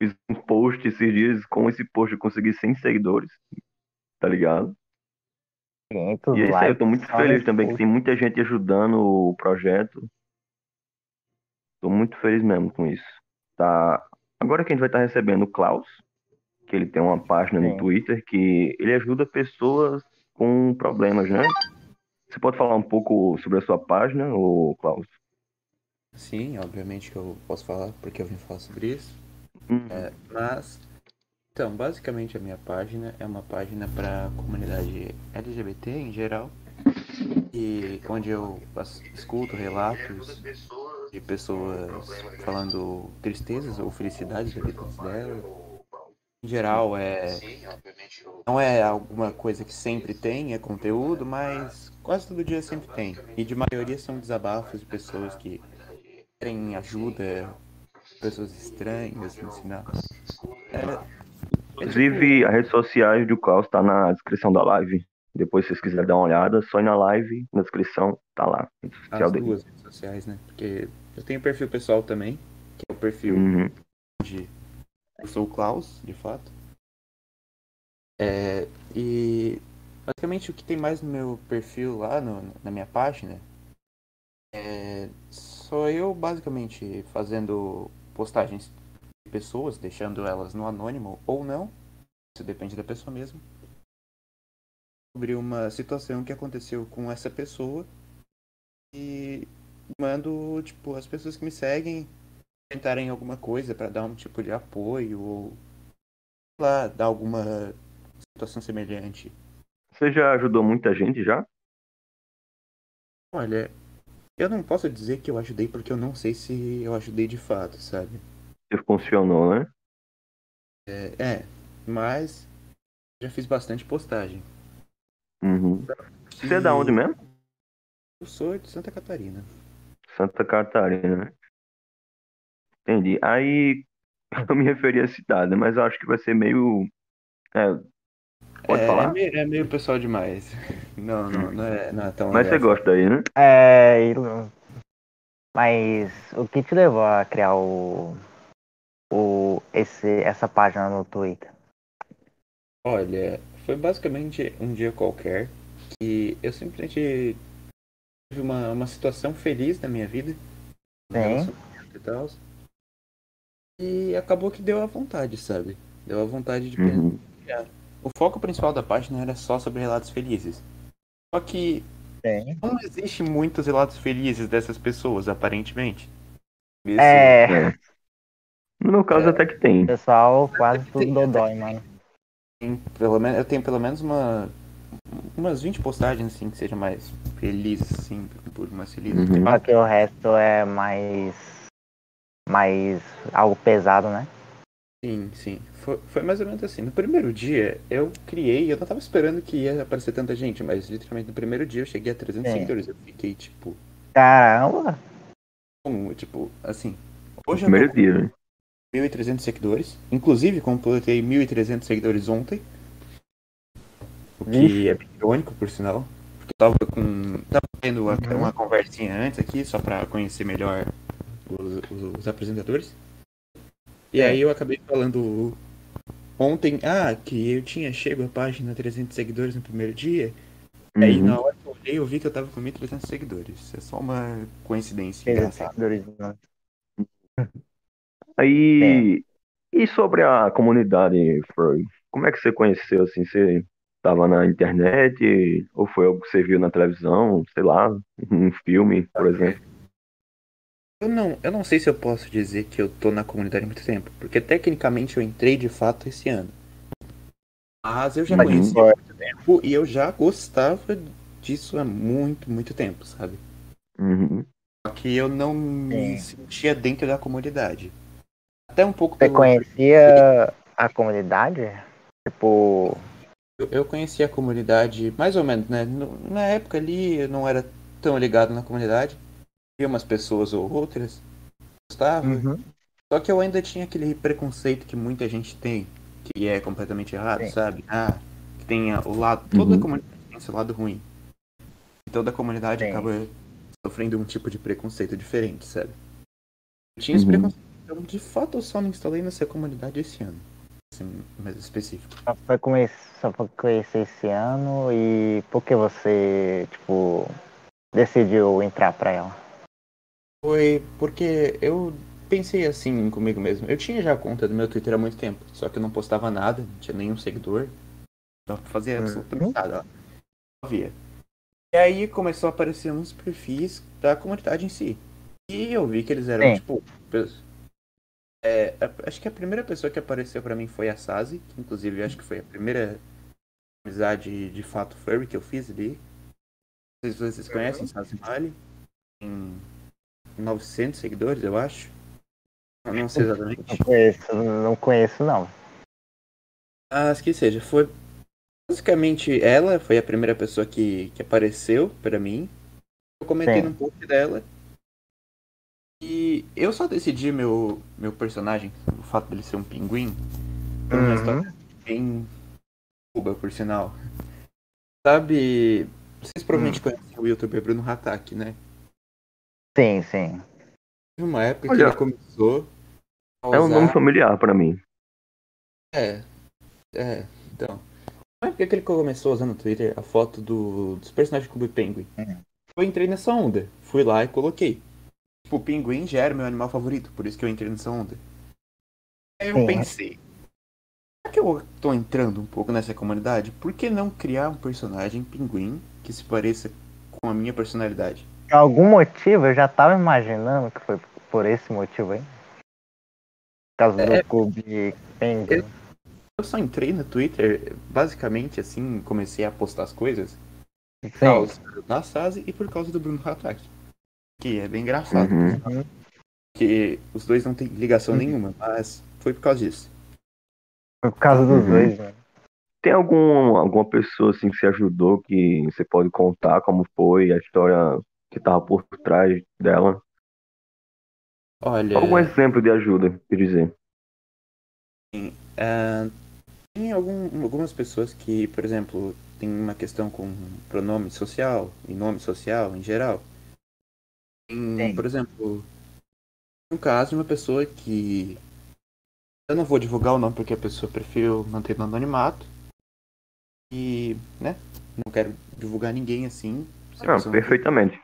fiz um post esses dias, com esse post eu consegui 100 seguidores, tá ligado? 500 E é isso aí, eu tô muito feliz também que tem muita gente ajudando o projeto. Tô muito feliz mesmo com isso. Tá. Agora que a gente vai estar recebendo o Klaus, que ele tem uma página no Sim. Twitter que ele ajuda pessoas com problemas, né? Você pode falar um pouco sobre a sua página, ô Klaus? Sim, obviamente que eu posso falar, porque eu vim falar sobre isso. Hum, É, mas, então, basicamente a minha página é uma página para comunidade LGBT em geral, e onde eu escuto relatos de pessoas falando tristezas ou felicidades da vida dela. Em geral, é não é alguma coisa que sempre tem, é conteúdo, mas quase todo dia sempre tem. E de maioria são desabafos de pessoas que querem ajuda, pessoas estranhas, ensinar. É, Inclusive, as redes sociais do Klaus tá na descrição da live. Depois, se vocês quiserem dar uma olhada, só ir na live, na descrição, tá lá. as dele. duas redes sociais, né? Porque eu tenho perfil pessoal também, que é o perfil Uhum. onde eu sou o Klaus, de fato. É, e basicamente o que tem mais no meu perfil lá, no- na minha página, é, sou eu basicamente fazendo postagens de pessoas, deixando elas no anônimo ou não, isso depende da pessoa mesmo, sobre uma situação que aconteceu com essa pessoa e mando, tipo, as pessoas que me seguem tentarem alguma coisa para dar um tipo de apoio ou sei lá, dar alguma situação semelhante. Você já ajudou muita gente já? Olha, eu não posso dizer que eu ajudei porque eu não sei se eu ajudei de fato, sabe? Se funcionou, né? É, é, mas já fiz bastante postagem. Uhum. Você é da onde mesmo? Eu sou de Santa Catarina. Santa Catarina, né? Entendi. Aí eu me referi à cidade, mas eu acho que vai ser meio. É, pode é, falar? É meio, é meio pessoal demais. Não, não, não é, não é tão Mas você legal. gosta daí, né? É, mas o que te levou a criar o, o esse, essa página no Twitter? Olha, foi basicamente um dia qualquer que eu simplesmente tive uma, uma situação feliz na minha vida. Sim. relacionamento E, tal, e acabou que deu a vontade, sabe? Deu a vontade de Uhum. pensar. O foco principal da página era só sobre relatos felizes. Só que Sim. não existe muitos relatos felizes dessas pessoas, aparentemente. Esse- É, É. No caso, É. até que tem. pessoal, quase tudo dodói, mano. tem pelo menos, eu tenho pelo menos uma, umas 20 postagens assim que sejam mais felizes, assim, por mais felizes. Uhum. Só que o resto é mais. mais. algo pesado, né? Sim, sim. Foi, foi mais ou menos assim. No primeiro dia, eu criei, eu não tava esperando que ia aparecer tanta gente, mas literalmente no primeiro dia eu cheguei a 300 Sim. seguidores. Eu fiquei, tipo, Caramba! como, tipo, assim. Hoje eu Primeiro tô dia, né? com 1.300 seguidores. Inclusive, completei 1.300 seguidores ontem. O que Vixe. é irônico, por sinal. Porque eu tava com. Tava tendo uma, Uhum. uma conversinha antes aqui, só pra conhecer melhor os, os- os apresentadores. E aí eu acabei falando ontem, ah, que eu tinha chego a página 300 seguidores no primeiro dia. Aí Uhum. na hora que eu olhei, eu vi que eu tava com 1.300 seguidores. É só uma coincidência seguidores, mano. Aí. E sobre a comunidade, Freud? Como é que você conheceu, assim? Você tava na internet? Ou foi algo que você viu na televisão? Sei lá, um filme, por exemplo? Eu não, eu não sei se eu posso dizer que eu tô na comunidade há muito tempo, porque tecnicamente eu entrei de fato esse ano. Mas eu já Mas conhecia não há muito tempo e eu já gostava disso há muito, muito tempo, sabe? Uhum. Só que eu não me Sim. sentia dentro da comunidade. Até um pouco Você pelo- conhecia a comunidade? Tipo. Eu, eu conhecia a comunidade mais ou menos, né? Na época ali eu não era tão ligado na comunidade. Umas pessoas ou outras. Gostava. Uhum. Só que eu ainda tinha aquele preconceito que muita gente tem, que é completamente errado, Sim. sabe? Ah, que tem o lado. Toda Uhum. comunidade tem esse lado ruim. E toda comunidade Sim. acaba sofrendo um tipo de preconceito diferente, sabe? Eu tinha esse Uhum. preconceito Então, de fato, eu só me instalei nessa comunidade esse ano. Assim, mais específico. Só foi, conhecer, só foi conhecer esse ano e por que você, tipo, decidiu entrar pra ela? Foi porque eu pensei assim comigo mesmo. Eu tinha já a conta do meu Twitter há muito tempo, só que eu não postava nada, não tinha nenhum seguidor. Não fazia Uhum. absolutamente nada. ó. Não havia. E aí começou a aparecer uns perfis da comunidade em si. E eu vi que eles eram, Sim. tipo. é, acho que a primeira pessoa que apareceu pra mim foi a Sazi, que inclusive eu acho que foi a primeira amizade de fato furry que eu fiz ali. Não sei se vocês conhecem Sazi Mali. Tem 900 seguidores, eu acho. Eu não sei exatamente. Não conheço, não conheço não. Mas que seja, foi basicamente ela foi a primeira pessoa que, que apareceu pra mim. Eu comentei Sim. num post dela. E eu só decidi meu, meu personagem, o fato dele ser um pinguim, por uma Uhum. história bem cuba, por sinal. Sabe, vocês provavelmente conhecem o youtuber Bruno Hatak, né? Sim, sim. Teve uma época que Olha, ele começou a É um usar- nome familiar pra mim. É, é, então. Não é porque que ele começou usando no Twitter a foto do, dos personagens do Clube Penguin. Eu entrei nessa onda. Fui lá e coloquei. Tipo, o pinguim já era meu animal favorito, por isso que eu entrei nessa onda. Aí eu Sim. pensei, já que eu tô entrando um pouco nessa comunidade, por que não criar um personagem pinguim que se pareça com a minha personalidade? Por algum motivo, eu já tava imaginando que foi por esse motivo aí. Por causa É. do clube Penguin. Eu só entrei no Twitter, basicamente assim, comecei a postar as coisas por Sim. causa da Sazi e por causa do Bruno Hatak. Que é bem engraçado. Uhum. Porque os dois não têm ligação nenhuma, mas foi por causa disso. Foi por causa dos Uhum. dois, né? Tem algum, alguma pessoa assim que se ajudou que você pode contar como foi a história que tava por trás dela? Olha, Algum exemplo de ajuda, quer dizer. ah, tem algum- algumas pessoas que, por exemplo, tem uma questão com pronome social e nome social em geral. Tem, Sim. por exemplo, um caso de uma pessoa que. Eu não vou divulgar o nome porque a pessoa preferiu manter no anonimato. E, né? Não quero divulgar ninguém assim. não perfeitamente.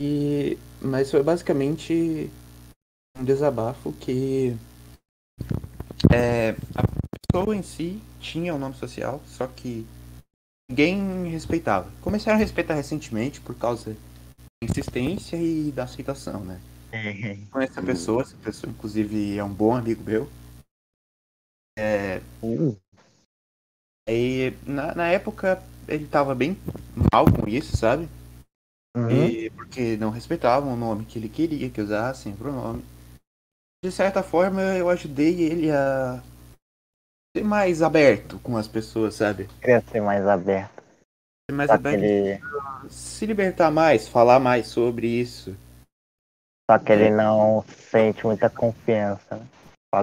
E, mas foi basicamente um desabafo que é, a pessoa em si tinha um nome social, só que ninguém respeitava. Começaram a respeitar recentemente por causa da insistência e da aceitação, né? Com essa pessoa, essa pessoa inclusive é um bom amigo meu. É, Uh, e na, na época ele tava bem mal com isso, sabe? Uhum. E porque não respeitavam o nome que ele queria que usassem, pronome. De certa forma, eu ajudei ele a ser mais aberto com as pessoas, sabe? Queria ser mais aberto. Ser mais Só aberto, ele, se libertar mais, falar mais sobre isso. só que ele não sente muita confiança. Né?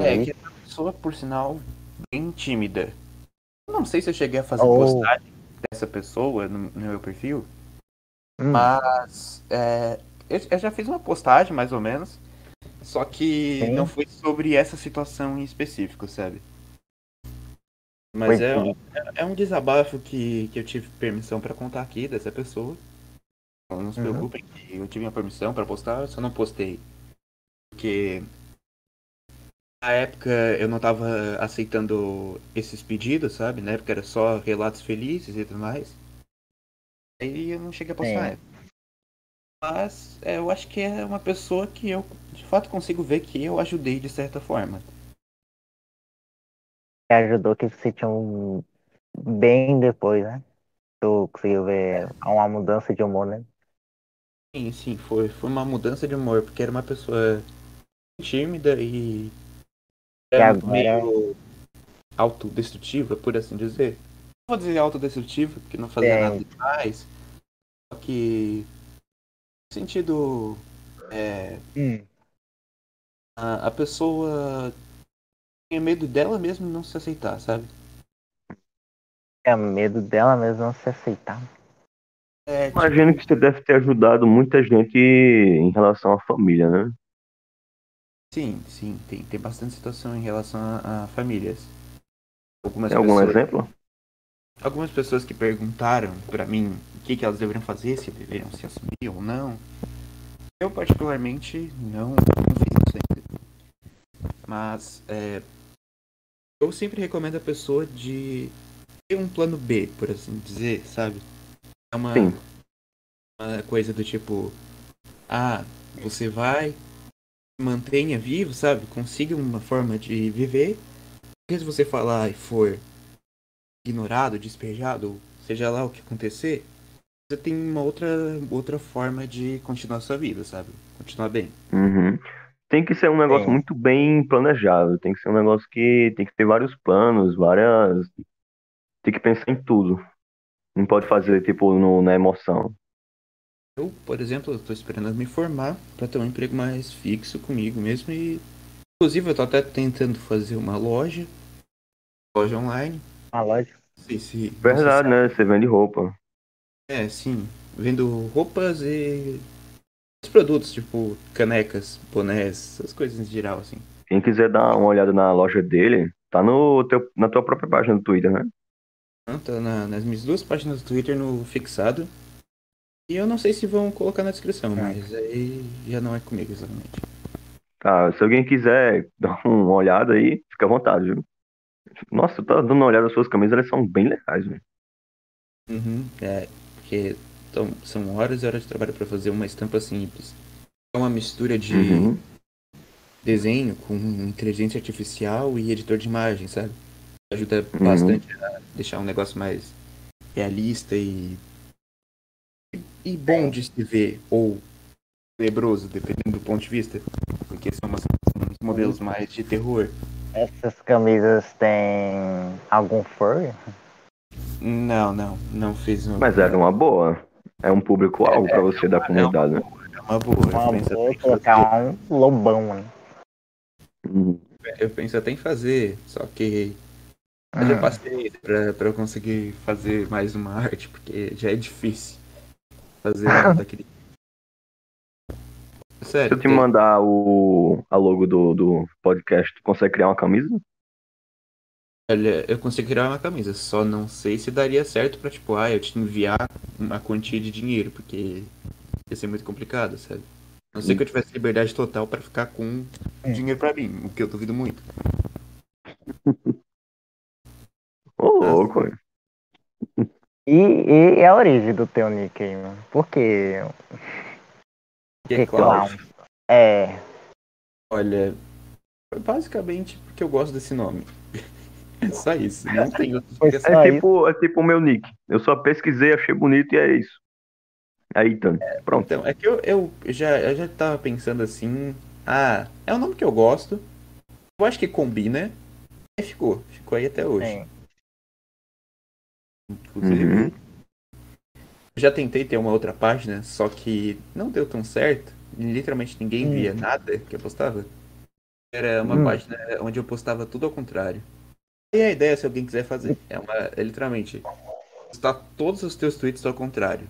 É, que é uma pessoa, por sinal, bem tímida. Não sei se eu cheguei a fazer Oh. postagem dessa pessoa no, no meu perfil, Hum, Mas é, eu, eu já fiz uma postagem, mais ou menos. Só que Sim. não foi sobre essa situação em específico, sabe? Mas é, sim. é um desabafo que, que eu tive permissão pra contar aqui dessa pessoa. Então, não se Uhum. preocupem que eu tive a permissão pra postar, eu só não postei. Porque na época eu não tava aceitando esses pedidos, sabe? Na época era só relatos felizes e tudo mais. Aí eu não cheguei a na época. Mas é, eu acho que é uma pessoa que eu de fato consigo ver que eu ajudei de certa forma. ajudou que se tinha um bem depois, né? Tu conseguiu ver uma mudança de humor, né? Sim, sim, foi, foi uma mudança de humor, porque era uma pessoa tímida e era agora- meio autodestrutiva, por assim dizer. Não vou dizer autodestrutiva, porque não fazia Sim. nada demais. Só que no sentido é, a, a pessoa tinha medo dela mesma não se aceitar, sabe? Tinha medo dela mesmo não se aceitar. É, tipo, Imagino que você deve ter ajudado muita gente em relação à família, né? Sim, sim, tem, tem bastante situação em relação a, a famílias. Algumas Tem algum pessoas, exemplo? Algumas pessoas que perguntaram pra mim o que, que elas deveriam fazer, se deveriam se assumir ou não. Eu particularmente não, não fiz isso ainda. Mas é, eu sempre recomendo a pessoa de ter um plano B, por assim dizer, sabe? É uma, Sim. uma coisa do tipo, ah, você vai, mantenha vivo, sabe? Consiga uma forma de viver. Porque se você falar e for ignorado, despejado, seja lá o que acontecer, você tem uma outra, outra forma de continuar sua vida, sabe? Continuar bem. Uhum. Tem que ser um negócio Sim. muito bem planejado. Tem que ser um negócio que tem que ter vários planos, várias. Tem que pensar em tudo. Não pode fazer, tipo, no, na emoção. Eu, por exemplo, eu tô esperando me formar pra ter um emprego mais fixo comigo mesmo e inclusive eu tô até tentando fazer uma loja, loja online. Uma loja. Não sei se Verdade, né? Você vende roupa. É, sim. Vendo roupas e os produtos, tipo canecas, bonés, essas coisas em geral, assim. Quem quiser dar uma olhada na loja dele, tá no teu, na tua própria página do Twitter, né? Então, Tá na- nas minhas duas páginas do Twitter no fixado. E eu não sei se vão colocar na descrição, mas aí já não é comigo exatamente. Tá, se alguém quiser dar uma olhada aí, fica à vontade, viu? Nossa, eu tava dando uma olhada nas suas camisas, elas são bem legais, velho. Uhum, é, porque então, são horas e horas de trabalho pra fazer uma estampa simples. É uma mistura de Uhum. desenho com inteligência artificial e editor de imagem, sabe? Ajuda Uhum. bastante a deixar um negócio mais realista e e bom de se ver ou tenebroso, dependendo do ponto de vista, porque são umas- uns modelos mais de terror. Essas camisas têm algum fur? Não, não, não fiz um, Mas era uma boa. É um público-alvo pra você da comunidade, né? é uma boa. Uma Eu penso, boa colocar um lobão, né? Fazer, eu penso até em fazer, só que eu já passei pra, pra eu conseguir fazer mais uma arte, porque já é difícil fazer uma daquele. Se Sério, eu te tem- mandar o, a logo do, do podcast, tu consegue criar uma camisa? olha, eu consigo criar uma camisa, só não sei se daria certo pra, tipo, ah, eu te enviar uma quantia de dinheiro, porque ia ser muito complicado, sabe? A não ser que eu tivesse liberdade total pra ficar com dinheiro pra mim, o que eu duvido muito. Ô, louco, velho. E, e a origem do teu nick aí, mano? Por quê? Que é claro, clown? É. olha, basicamente porque eu gosto desse nome. É só isso, não tem só É isso. tipo, é tipo o meu nick. Eu só pesquisei, achei bonito e é isso. Aí, Ethan. Pronto. Então, é que eu, eu já, eu já tava pensando assim. Ah, é um nome que eu gosto. Eu acho que combina. E ficou. Ficou aí até hoje. Sim. Inclusive, Uhum. Eu já tentei ter uma outra página, só que não deu tão certo. Literalmente ninguém Hum. via nada que eu postava. Era uma Hum. página onde eu postava tudo ao contrário. E a ideia, se alguém quiser fazer, é uma. É literalmente postar todos os teus tweets ao contrário.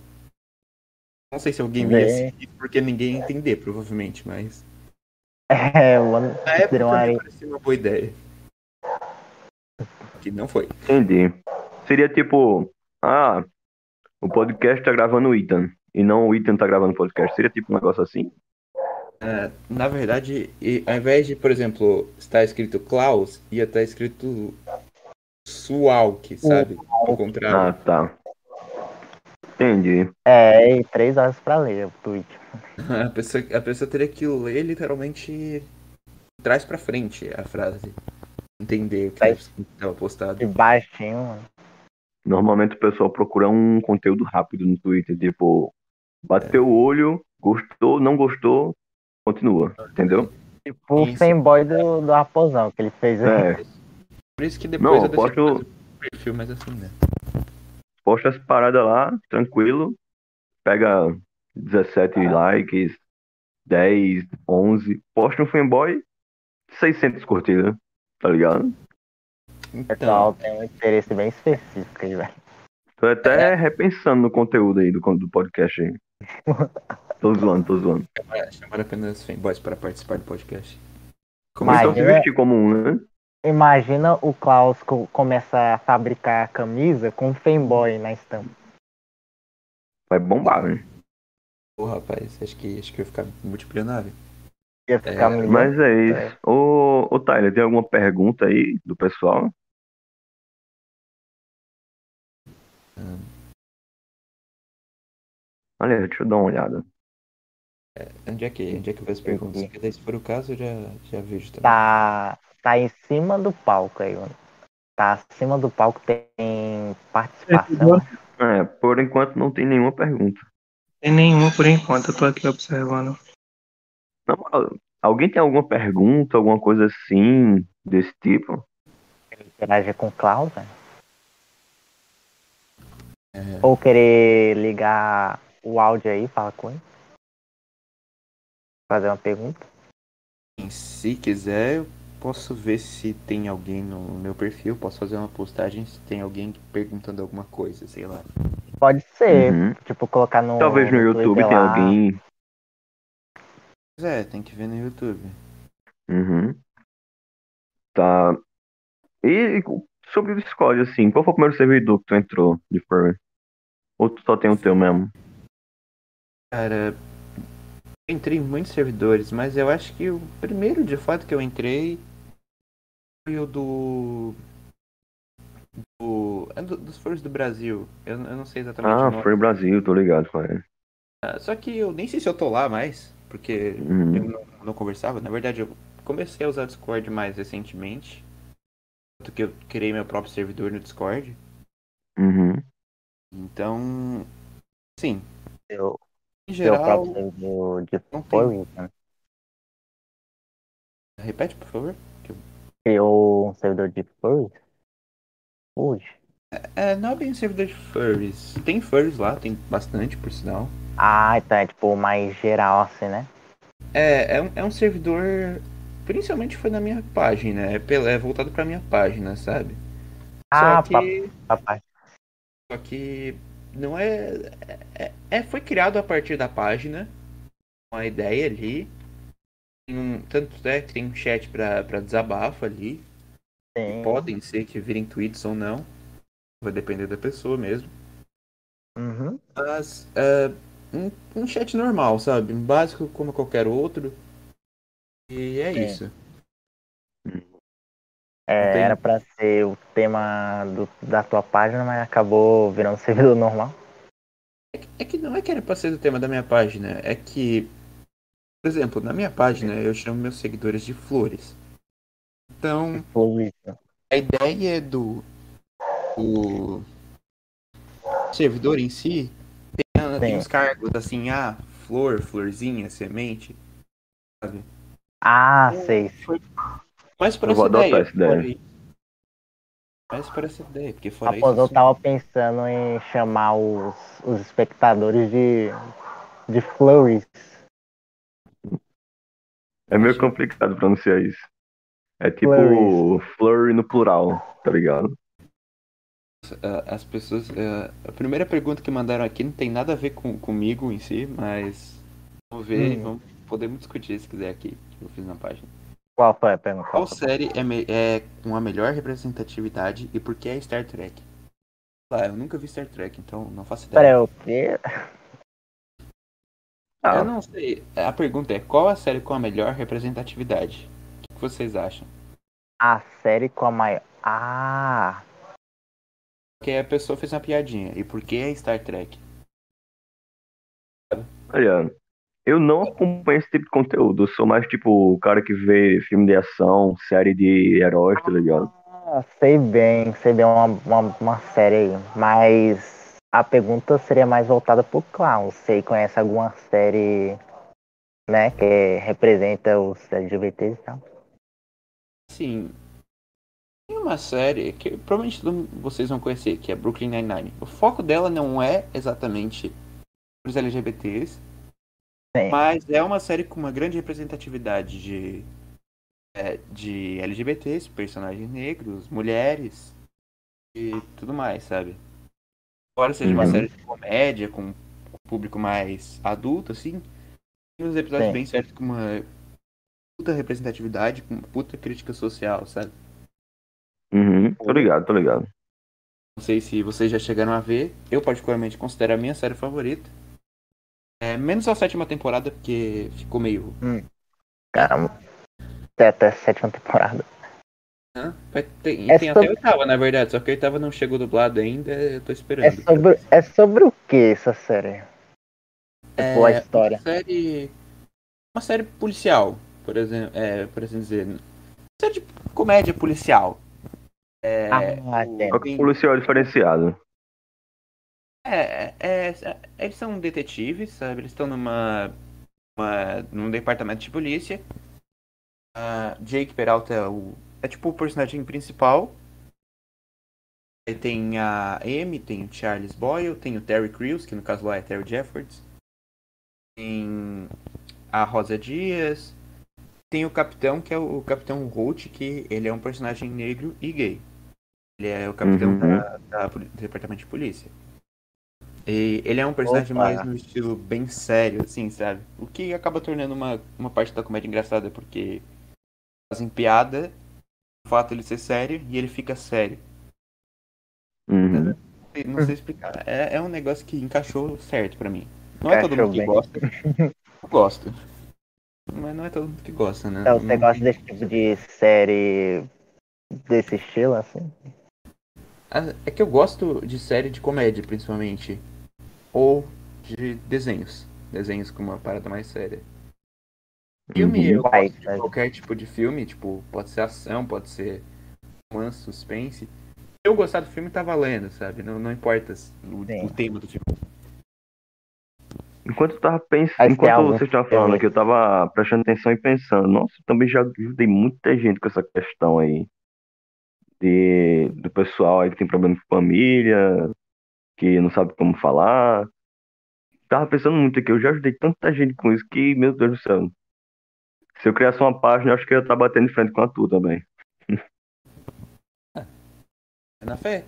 Não sei se alguém ia Bem. seguir, porque ninguém ia entender, provavelmente, mas. É, mano. Na época are- parecia uma boa ideia. Que não foi. Entendi. Seria tipo, ah, o podcast tá gravando o Ethan. E não o Ethan tá gravando o podcast. Seria tipo um negócio assim? É, na verdade, e- ao invés de, por exemplo, estar escrito Klaus, ia estar escrito Sualk, sabe? Ao Ah, contrário. tá. Entendi. É, e três horas pra ler o tweet. A pessoa, a pessoa teria que ler literalmente trás pra frente a frase. Entender o que estava postado. De baixinho, mano. Normalmente o pessoal procura um conteúdo rápido no Twitter. Tipo, bateu o olho, gostou, não gostou, continua. Entendeu? Tipo o fanboy do, do Raposão que ele fez aí. É. Por isso que depois Não, eu posto- perfil, mas assim, né? Posta as paradas lá, tranquilo. Pega 17 likes, 10, 11. Posta um fanboy, 600 curtidas. Tá ligado? O Então, pessoal tem um interesse bem específico aí, velho. Tô até repensando no conteúdo aí do, do podcast aí. Tô zoando, tô zoando. chamar, apenas fanboys para participar do podcast. Começou a se Imagina- vestir como um, né? Imagina o Klaus co- começa a fabricar camisa com fanboy na estampa. Vai bombar, né? Pô, rapaz, acho que, acho que eu ia ficar multimilionário. Ia ficar É. Mas é isso. Ô, ô Tyler, tem alguma pergunta aí do pessoal? Olha, deixa eu dar uma olhada. Onde é que, onde é que eu vejo as perguntas? Porque daí, se for o caso, eu já, já vejo também. Tá, tá em cima do palco aí, mano. Tá acima do palco, tem participação. É, por enquanto não tem nenhuma pergunta. Tem nenhuma por enquanto, eu tô aqui observando. Moral, alguém tem alguma pergunta, alguma coisa assim, desse tipo? Interagir com o Klaus, velho. Ou querer ligar o áudio aí, fala com ele. Fazer uma pergunta. Se quiser, eu posso ver se tem alguém no meu perfil. Posso fazer uma postagem se tem alguém perguntando alguma coisa, sei lá. Pode ser, Uhum. tipo, colocar no. Talvez no YouTube Twitter lá. alguém. Mas é, tem que ver no YouTube. Uhum. Tá. E sobre o Discord, assim, qual foi o primeiro servidor que tu entrou de Furry? Ou tu só tem o teu mesmo? Cara, eu entrei em muitos servidores, mas eu acho que o primeiro de fato que eu entrei foi o do. do. é do- dos furries do Brasil. Eu, eu não sei exatamente Ah. Furry Brasil, tô ligado, cara. Ah, Só que eu nem sei se eu tô lá mais, porque Uhum. eu não, não conversava. Na verdade, eu comecei a usar o Discord mais recentemente. Tanto que eu criei meu próprio servidor no Discord. Uhum. Então, sim, Seu, em geral, servidor de não tem. né? Repete, por favor. Criou um servidor de furry? Hoje. É, não é bem um servidor de furries. Tem furries lá, tem bastante, por sinal. Ah, então é tipo mais geral assim, né? É, é um, é um servidor. Principalmente foi na minha página. É, é voltado pra minha página, sabe? Ah, Só que. papai. Só que não é, é, é- Foi criado a partir da página. Uma ideia ali. Tem um, tanto é que tem um chat pra, pra desabafo ali. Podem ser que virem tweets ou não. Vai depender da pessoa mesmo. Uhum. Mas é um, um chat normal, sabe? Um básico como qualquer outro. E é Sim. isso. É, Tem- era pra ser o tema do- da tua página, mas acabou virando servidor normal. É que não é que era pra ser do tema da minha página, é que, por exemplo, na minha página eu chamo meus seguidores de flores. Então, Florista. a ideia do, do servidor em si tem, tem Sim. uns cargos assim, ah, flor, florzinha, semente, sabe? Ah, sei. Mas por Eu essa ideia. essa ideia. Mas por essa ideia, porque fora Após isso. eu assim, tava pensando em chamar os, os espectadores de, de flurries. É meio complicado pronunciar isso. É tipo Flurries. flurry no plural, tá ligado? As pessoas. ah, a primeira pergunta que mandaram aqui não tem nada a ver com, comigo em si, mas. Vamos ver Hum. vamos, podemos discutir se quiser aqui, que eu fiz na página. Qual foi a pergunta? Qual série é, me- é com a melhor representatividade e por que é Star Trek? Ah, eu nunca vi Star Trek, então não faço Pera, ideia. eu quê? Ah, Eu não sei. A pergunta é qual a série com a melhor representatividade? O que vocês acham? A série com a maior. Ah! Porque a pessoa fez uma piadinha. E por que é Star Trek? olha, eu não acompanho esse tipo de conteúdo. Eu sou mais tipo o cara que vê filme de ação, série de heróis, tá ligado? Ah, sei bem, sei bem uma, uma, uma série aí. Mas a pergunta seria mais voltada pro Clown. Você conhece alguma série, né, que representa os LGBTs e tal? Sim. Tem uma série que provavelmente vocês vão conhecer, que é Brooklyn Nine-Nine. O foco dela não é exatamente os LGBTs, Mas é uma série com uma grande representatividade de, é, de LGBTs, personagens negros, mulheres e tudo mais, sabe? Embora seja uma Uhum. série de comédia, com um público mais adulto, assim, tem uns episódios Sim. bem certos com uma puta representatividade, com puta crítica social, sabe? Uhum, tô ligado, tô ligado. Não sei se vocês já chegaram a ver. Eu particularmente considero a minha série favorita. É, menos a sétima temporada, porque ficou meio. Caramba. Até, até a sétima temporada. Ter- E É tem sobre- até a oitava, na verdade. Só que a oitava não chegou dublado ainda, eu tô É esperando. sobre, é sobre o que essa série? Tipo, a É, história. Uma série. Uma série policial, por exemplo. É, por assim dizer. Série de comédia policial. É, Ah, o- tem- policial diferenciado. É, é, é, eles são detetives, sabe? Eles estão numa, uma, num departamento de polícia. Ah, Jake Peralta é, o, é tipo o personagem principal. Aí tem a Amy, tem o Charles Boyle, tem o Terry Crews, que no caso lá é Terry Jeffords. Tem a Rosa Dias. Tem o Capitão, que é o, o Capitão Holt, que ele é um personagem negro e gay. Ele é o capitão Uhum. da, da do departamento de polícia. E ele é um personagem Opa. mais no estilo bem sério, assim, sabe? O que acaba tornando uma, uma parte da comédia engraçada, porque fazem piada o fato de ele ser sério e ele fica sério. Uhum. Não sei- explicar. É, é um negócio que encaixou certo pra mim. Não é todo mundo que gosta. Eu gosto. Mas não é todo mundo que gosta, né? Então, você gosta desse tipo de série desse estilo, assim? Ah, É que eu gosto de série de comédia, principalmente. Ou de desenhos. Desenhos com uma parada mais séria. Filme, eu Vai, gosto de vai. qualquer tipo de filme, tipo, pode ser ação, pode ser romance, suspense. Se eu gostar do filme, tá valendo, sabe? Não, não importa o, o tema do filme. Enquanto eu tava pensando, enquanto você estava falando aqui, eu tava prestando atenção e pensando, nossa, eu também já ajudei muita gente com essa questão aí de, do pessoal aí que tem problema com família, que não sabe como falar. Tava pensando muito aqui, eu já ajudei tanta gente com isso que, meu Deus do céu. Se eu criasse uma página, eu acho que eu ia estar batendo de frente com a tua também. É na fé.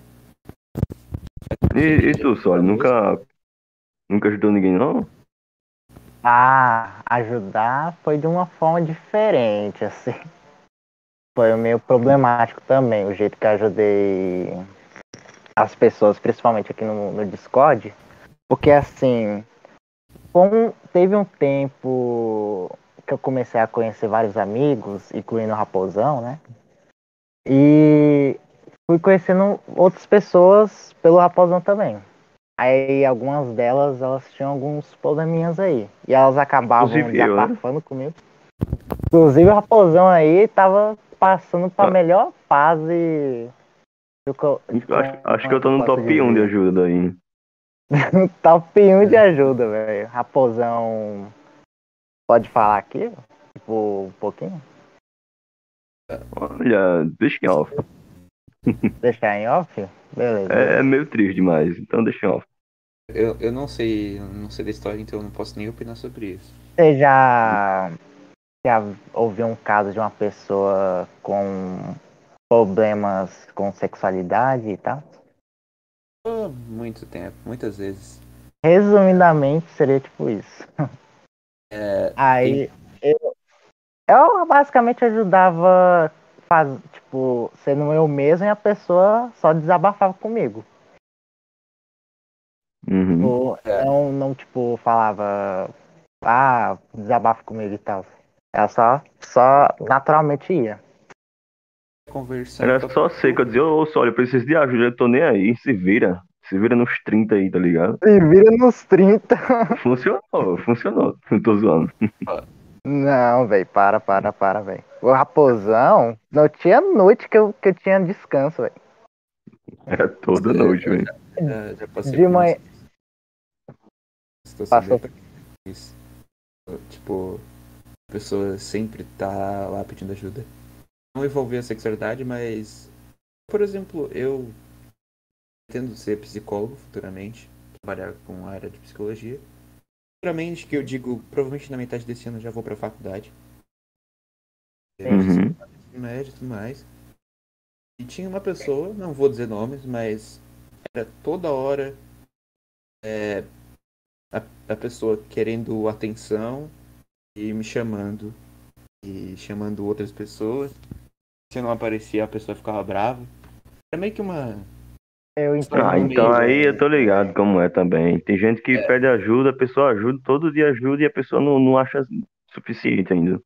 E, e tu, Sólio, nunca, nunca ajudou ninguém, não? Ah, ajudar foi de uma forma diferente, assim. Foi meio problemático também, o jeito que eu ajudei as pessoas, principalmente aqui no, no Discord. Porque assim, teve um tempo que eu comecei a conhecer vários amigos, incluindo o Raposão, né? E fui conhecendo outras pessoas pelo Raposão também. Aí algumas delas, elas tinham alguns probleminhas aí. E elas acabavam Inclusive eu, né? desabafando comigo. Inclusive o Raposão aí tava passando pra Ah. melhor fase eu- Eu acho, acho que eu tô no top 1 de ajuda daí. Top 1 de ajuda, velho. Raposão. Pode falar aqui? Tipo, um pouquinho? Olha, deixa em off. Deixar em off? Beleza. É, é meio triste demais, então deixa em off. Eu, eu não sei, eu não sei da história, então eu não posso nem opinar sobre isso. Você já, já ouviu um caso de uma pessoa com problemas com sexualidade e tal? Há muito tempo, muitas vezes. Resumidamente, seria tipo isso. É, Aí, eu, eu basicamente ajudava, faz, tipo, sendo eu mesmo e a pessoa só desabafava comigo. Uhum. Tipo, É. não, não, tipo, falava, ah, desabafa comigo e tal. Ela só, só naturalmente ia. Conversando. Era só seco, eu dizia, ô Sólio, eu preciso de ajuda, eu tô nem aí, se vira. Se vira nos 30 aí, tá ligado? Se vira nos 30. Funcionou, funcionou. Não tô zoando. Não, velho, para, para, para, velho. O raposão, não tinha noite que eu, que eu tinha descanso, velho. Era toda noite, velho. Já, já passei De manhã- Passou. bem isso. Tipo, a pessoa sempre tá lá pedindo ajuda. Não envolver a sexualidade, mas. Por exemplo, eu pretendo ser psicólogo futuramente, trabalhar com a área de psicologia. Futuramente, que eu digo, provavelmente na metade desse ano eu já vou pra faculdade. Uhum. ensino médio e tudo mais. E tinha uma pessoa, não vou dizer nomes, mas era toda hora é, a, a pessoa querendo atenção e me chamando e chamando outras pessoas. Se eu não aparecia, a pessoa ficava brava. É meio que uma. Eu entendi. Ah, então aí eu tô ligado como é também. Tem gente que É. pede ajuda, a pessoa ajuda, todo dia ajuda e a pessoa não, não acha suficiente ainda.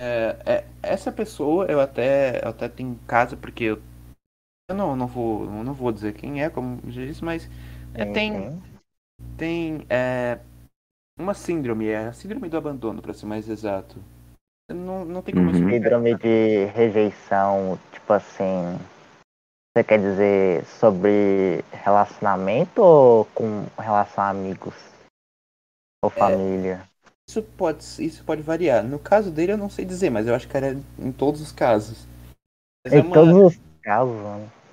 É, é, essa pessoa eu até, eu até tenho casa, porque eu, eu não, não, vou, eu não vou dizer quem é, como já disse, mas é, Sim, tem, tem é, uma síndrome, é a síndrome do abandono, pra ser mais exato. Não, não tem como Uhum. explicar. Síndrome de rejeição, tipo assim. Você quer dizer sobre relacionamento ou com relação a amigos? Ou família? Isso pode, isso pode variar. No caso dele eu não sei dizer, mas eu acho que era em todos os casos. Mas é, em uma- todos os casos,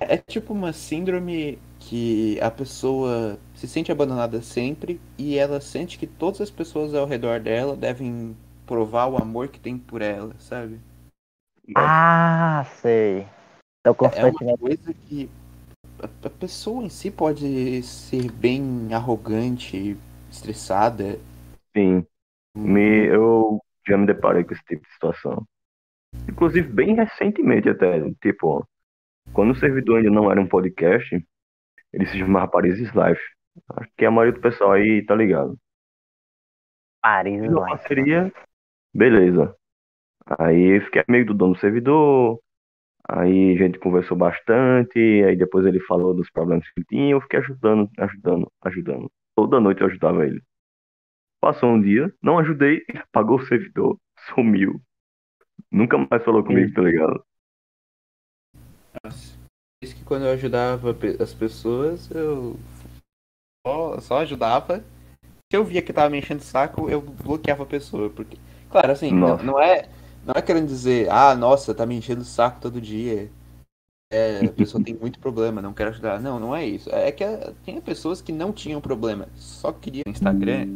é tipo uma síndrome que a pessoa se sente abandonada sempre e ela sente que todas as pessoas ao redor dela devem provar o amor que tem por ela, sabe? Ah, sei. Então É uma constantemente. coisa que a, pessoa em si pode ser bem arrogante, estressada. Sim, me, eu já me deparei com esse tipo de situação. Inclusive, bem recentemente até, tipo, quando o servidor ainda não era um podcast, ele se chamava Paris Life. Acho que a maioria do pessoal aí tá ligado. Paris Fiz uma Life. parceria, beleza. Aí eu fiquei amigo do dono do servidor, aí a gente conversou bastante, aí depois ele falou dos problemas que ele tinha, eu fiquei ajudando, ajudando, ajudando. Toda noite eu ajudava ele. Passou um dia, não ajudei, apagou o servidor, sumiu. Nunca mais falou comigo, tá ligado? Nossa. Isso que quando eu ajudava as pessoas, eu só, só ajudava. Se eu via que tava me enchendo o saco, eu bloqueava a pessoa. Porque, claro, assim, não, não é, não é querendo dizer, ah, nossa, tá me enchendo o saco todo dia. É, a pessoa tem muito problema, não quero ajudar. Não, não é isso. É que eh, tinha pessoas que não tinham problema, só queriam Instagram.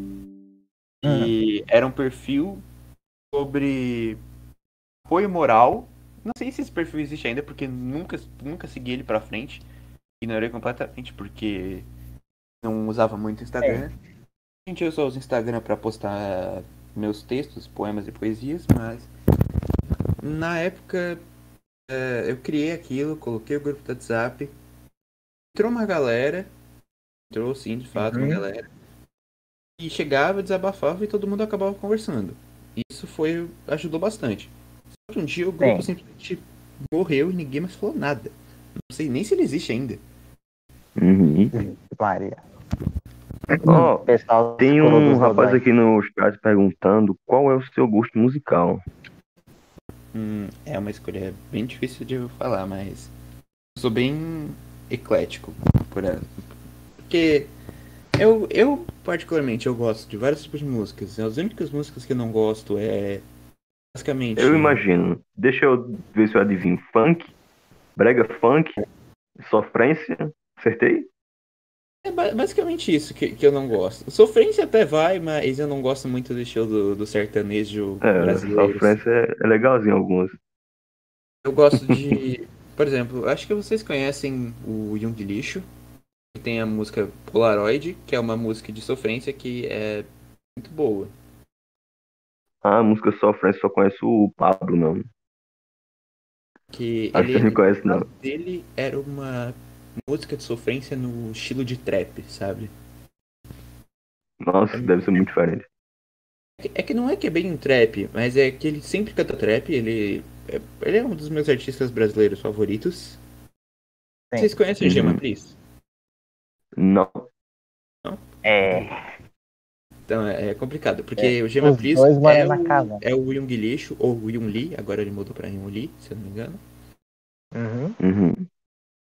E era um perfil sobre apoio moral. Não sei se esse perfil existe ainda, porque nunca, nunca segui ele pra frente. Ignorei completamente, porque não usava muito Instagram. Gente, eu só uso Instagram pra postar meus textos, poemas e poesias, mas na época eh, eu criei aquilo, coloquei o grupo do WhatsApp, entrou uma galera, entrou sim, de fato, uma Uhum. galera, e chegava, desabafava e todo mundo acabava conversando. Isso foi, ajudou bastante. Só que um dia o grupo Sim. simplesmente morreu e ninguém mais falou nada. Não sei nem se ele existe ainda. Uhum. Maria. Ó, O pessoal tem um rapaz aqui no chat perguntando qual é o seu gosto musical. Hum, é uma escolha bem difícil de falar, mas eu sou bem eclético por ela. Porque eu, eu particularmente eu gosto de vários tipos de músicas. As únicas músicas que eu não gosto é basicamente Eu imagino. Deixa eu ver se eu adivinho. Funk, brega funk, sofrência. Acertei? É ba- basicamente isso que, que eu não gosto. Sofrência até vai, mas eu não gosto muito do estilo do, do sertanejo É, brasileiro. sofrência é, é legalzinho alguns. Eu gosto de. Por exemplo, acho que vocês conhecem o Young Lixo. Que tem a música Polaroid, que é uma música de sofrência que é muito boa. Ah, a música sofrência só conheço o Pablo, não. Que Acho que ele, não conhece, não. dele era uma música de sofrência no estilo de trap, sabe? Nossa, deve ser muito diferente. É que- É que não é que é bem um trap, mas é que ele sempre canta trap, ele é, ele é um dos meus artistas brasileiros favoritos. Sim. Vocês conhecem o Uhum. Gema Pris? Não. É, Então é é complicado, porque o Gema Pris é na o, é o Yung Lixo, ou o Yung Lee, agora ele mudou pra Yung Lee, se eu não me engano. uhum. Uhum.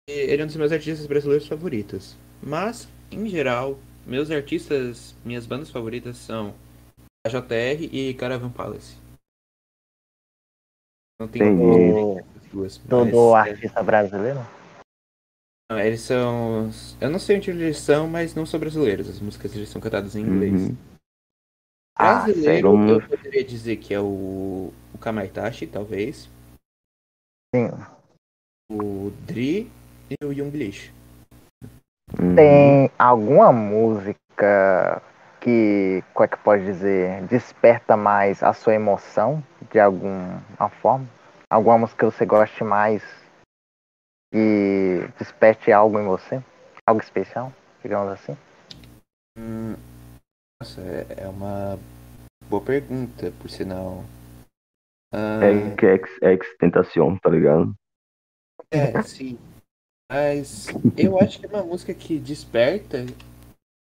Ele é um dos meus artistas brasileiros favoritos. Mas, em geral, meus artistas, minhas bandas favoritas são a JR e Caravan Palace. Não tem como duas. do, mas, do é, artista brasileiro? não, eles são. Eu não sei onde eles são, mas não são brasileiros. As músicas eles são cantadas em inglês. Uhum. Ah, Brasileiro, sei. eu poderia dizer que é o, o Kamaitachi, talvez. Sim. O Dri e o. Tem alguma música que que, como é que pode dizer, desperta mais a sua emoção de alguma forma? Alguma música que você goste mais e desperte algo em você? Algo especial, digamos assim? Hum, nossa, é é uma boa pergunta, por sinal. Ah, É que ex, ex tentação, tá ligado? É, sim. Mas eu acho que é uma música que desperta,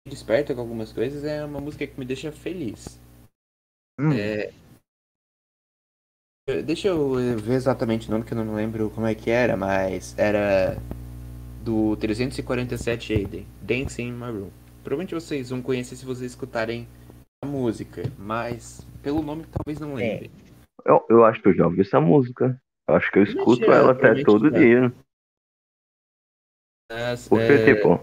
desperta com algumas coisas, é uma música que me deixa feliz. Hum. É, Deixa eu ver exatamente o nome que eu não lembro como é que era, mas era do 347 Aiden, Dancing in My Room. Provavelmente vocês vão conhecer se vocês escutarem a música, mas pelo nome talvez não lembrem. Eu, eu acho que eu já ouvi essa música. Eu acho que eu escuto já, ela até todo já. dia. Mas, Porque, é, tipo,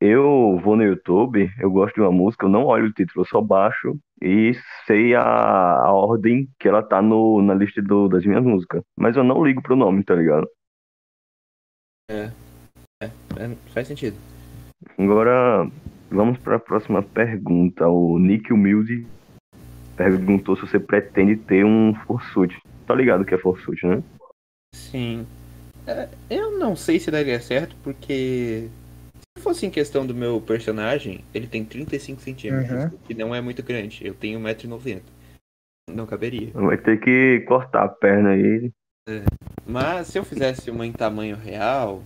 eu vou no YouTube, eu gosto de uma música, eu não olho o título, eu só baixo e sei a, a ordem que ela tá no, na lista do, das minhas músicas. Mas eu não ligo pro nome, tá ligado? é, faz sentido. Agora, vamos para a próxima pergunta. O Nick Humilde perguntou se você pretende ter um Forsuit. Tá ligado que é Forsuit, né? Sim. É, eu não sei se daria certo, porque se fosse em questão do meu personagem, ele tem 35 centímetros, Uhum. que não é muito grande. Eu tenho 1,90m. Não caberia. Vai ter que cortar a perna aí. Mas se eu fizesse uma em tamanho real.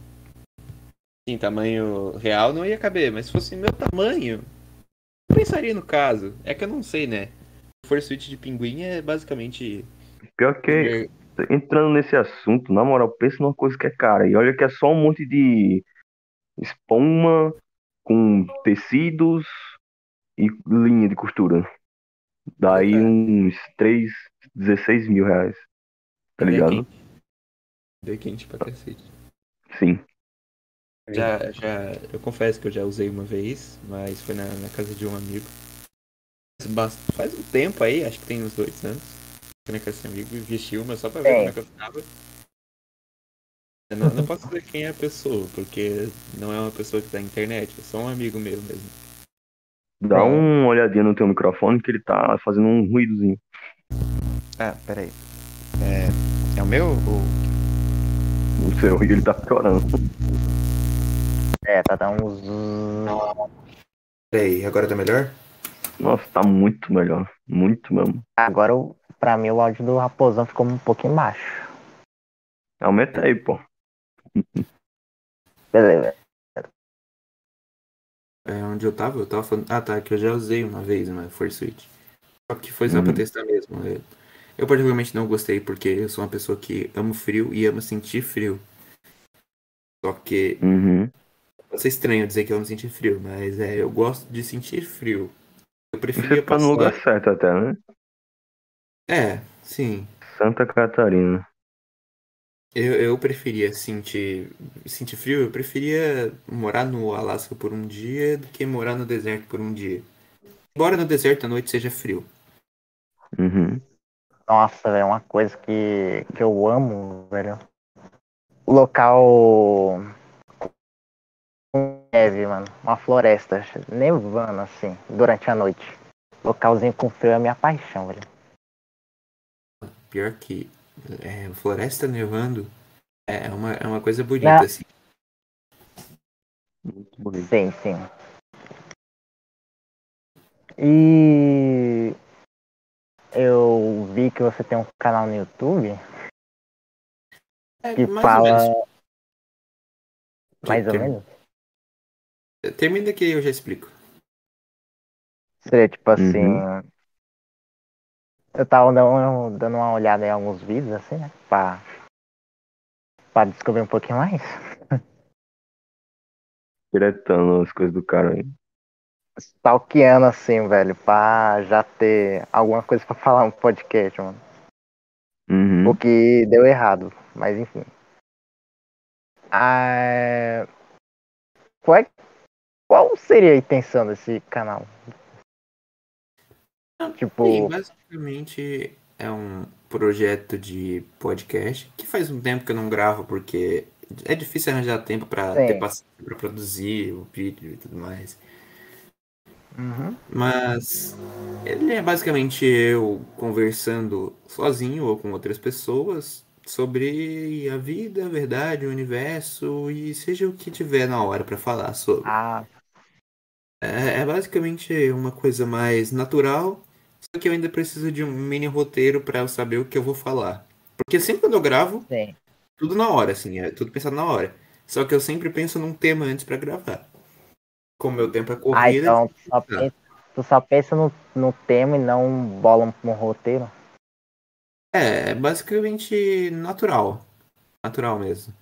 Sim, tamanho real não ia caber, mas se fosse meu tamanho, eu pensaria no caso. É que eu não sei, né? O Forsuit de pinguim é basicamente. Pior que, entrando nesse assunto, na moral, pensa numa coisa que é cara. E olha que é só um monte de espuma com tecidos e linha de costura. Daí É. uns 3, 16 mil reais. Tá ligado? quente. Bem quente pra cacete. Sim. Já, já, eu confesso que eu já usei uma vez, mas foi na, na casa de um amigo. Faz um tempo aí, acho que tem uns dois anos. Na casa desse amigo e vesti uma só pra ver Sim. como é que eu ficava. Eu não, não posso dizer quem é a pessoa, porque não é uma pessoa que tá na internet, é só um amigo meu mesmo. Dá Sim. uma olhadinha no teu microfone que ele tá fazendo um ruídozinho. Ah, peraí. É, é o meu? Ou... O seu, e ele tá chorando. É, tá dando uns. Peraí, agora tá melhor? Nossa, tá muito melhor. Muito mesmo. Agora, pra mim, o áudio do Raposão ficou um pouquinho baixo. Aumenta aí, pô. Beleza. É onde eu tava? Eu tava falando. Ah, tá, que eu já usei uma vez uma Forsuit. Só que foi só pra Uhum. testar mesmo. Eu, eu particularmente não gostei porque eu sou uma pessoa que amo frio e amo sentir frio. Só que Uhum. vai ser estranho dizer que eu amo sentir frio, mas é, eu gosto de sentir frio. Eu Você preferia tá no passar. lugar certo até, né? É, sim. Santa Catarina. Eu, eu preferia sentir, sentir frio, eu preferia morar no Alasca por um dia do que morar no deserto por um dia. Embora no deserto à noite seja frio. Uhum. Nossa, velho, uma coisa que, que eu amo, velho. O local neve, mano. Uma floresta nevando, assim, durante a noite. Localzinho com frio é a minha paixão, velho. Pior que é, floresta nevando é uma, é uma coisa bonita, Não. assim. Muito bonito. Sim, sim. E eu vi que você tem um canal no YouTube É, que mais fala ou menos. mais ou menos. Termina que eu já explico. Seria tipo assim. Uhum. Eu tava dando, dando uma olhada em alguns vídeos, assim, né? Pra, pra descobrir um pouquinho mais. Diretando as coisas do cara aí. Stalkeando assim, velho, pra já ter alguma coisa pra falar no podcast, mano. Uhum. O que deu errado, mas enfim. Ah, qual, é- qual seria a intenção desse canal? Tipo, Sim, basicamente é um projeto de podcast que faz um tempo que eu não gravo porque é difícil arranjar tempo pra Sim. ter paciência pra produzir o vídeo e tudo mais. Uhum. Mas ele é basicamente eu conversando sozinho ou com outras pessoas sobre a vida, a verdade, o universo e seja o que tiver na hora pra falar sobre. Ah, É, é basicamente uma coisa mais natural, só que eu ainda preciso de um mini roteiro pra eu saber o que eu vou falar. Porque sempre quando eu gravo, sim. tudo na hora, assim, é tudo pensado na hora. Só que eu sempre penso num tema antes pra gravar. Como meu tempo é Ah, corrido, então tu só Tá. pensa, tu só pensa no, no tema e não bola um, um roteiro? é, é basicamente natural. Natural mesmo.